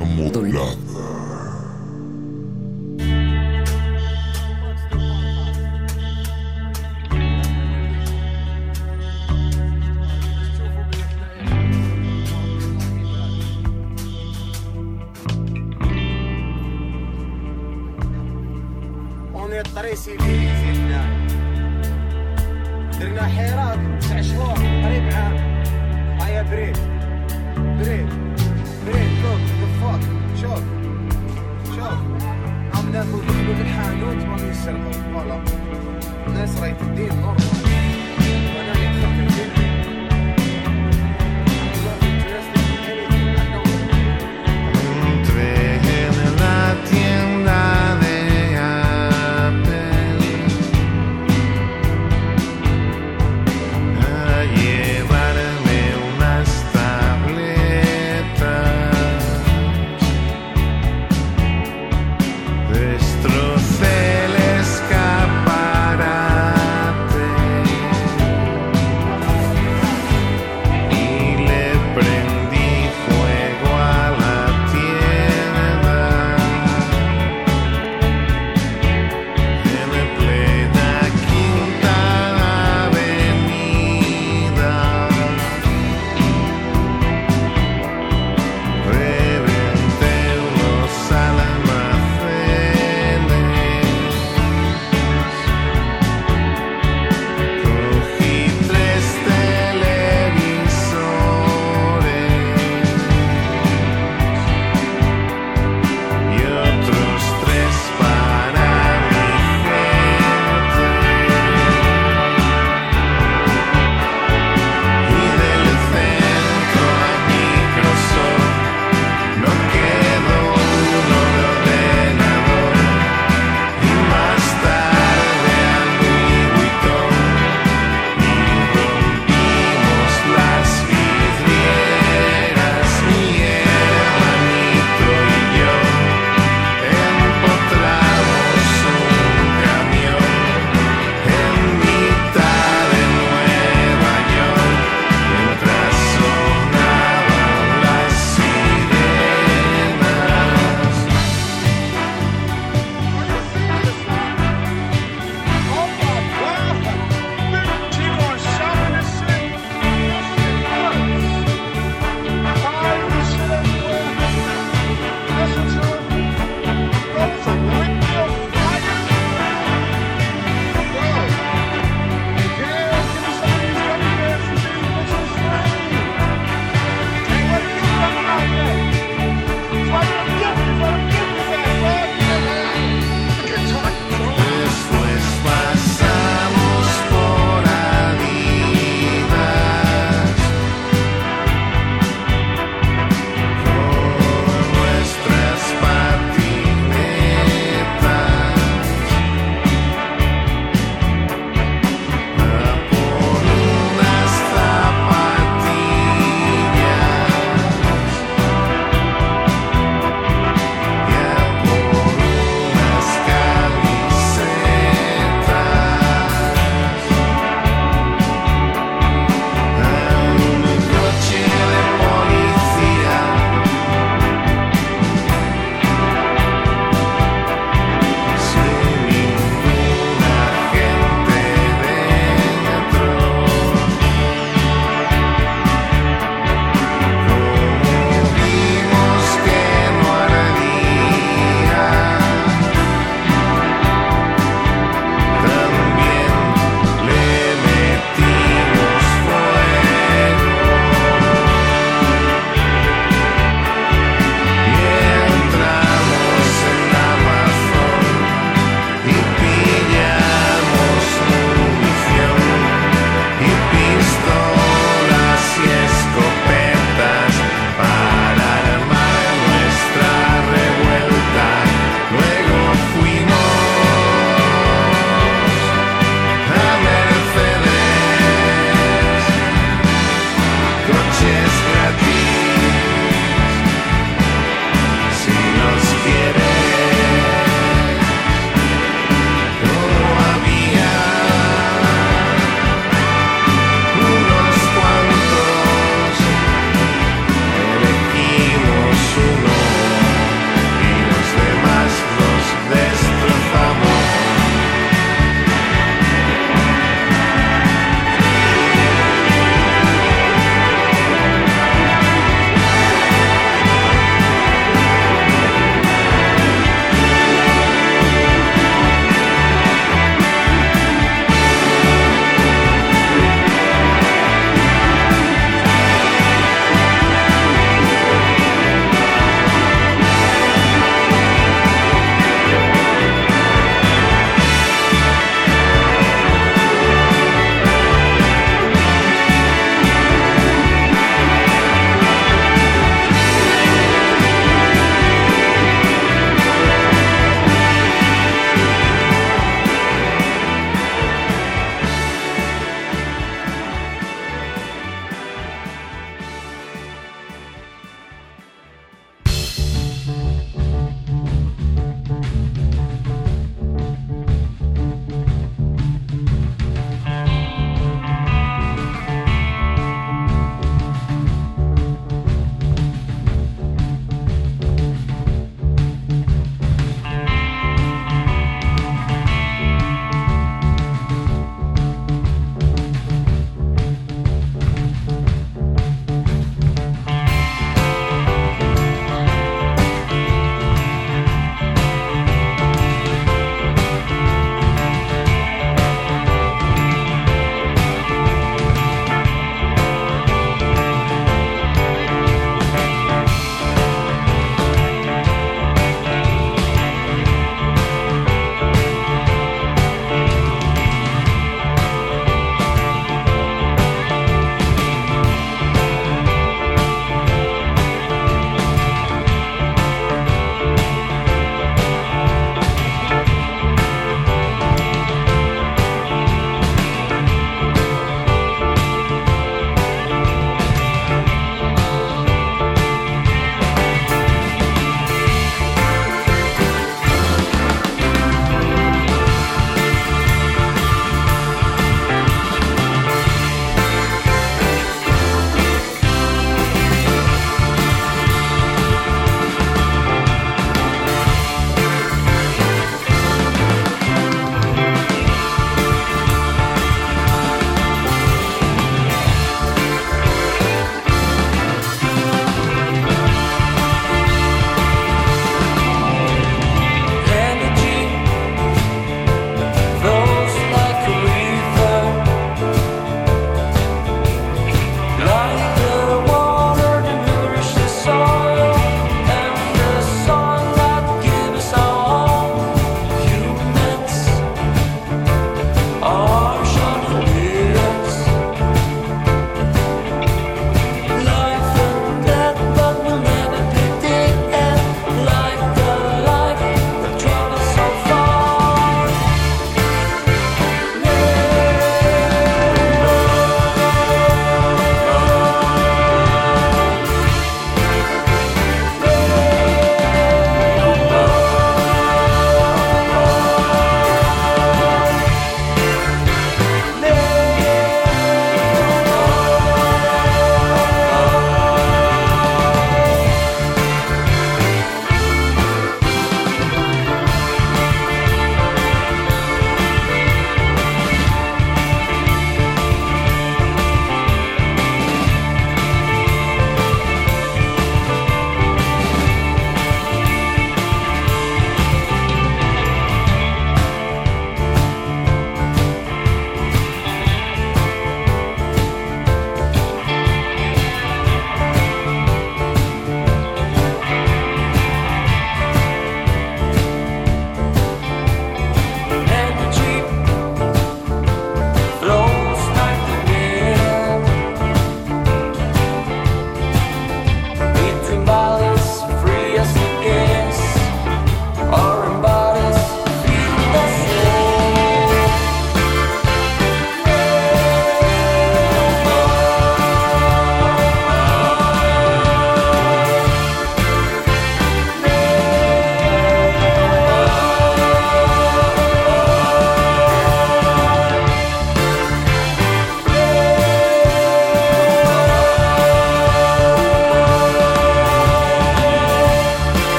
modulada.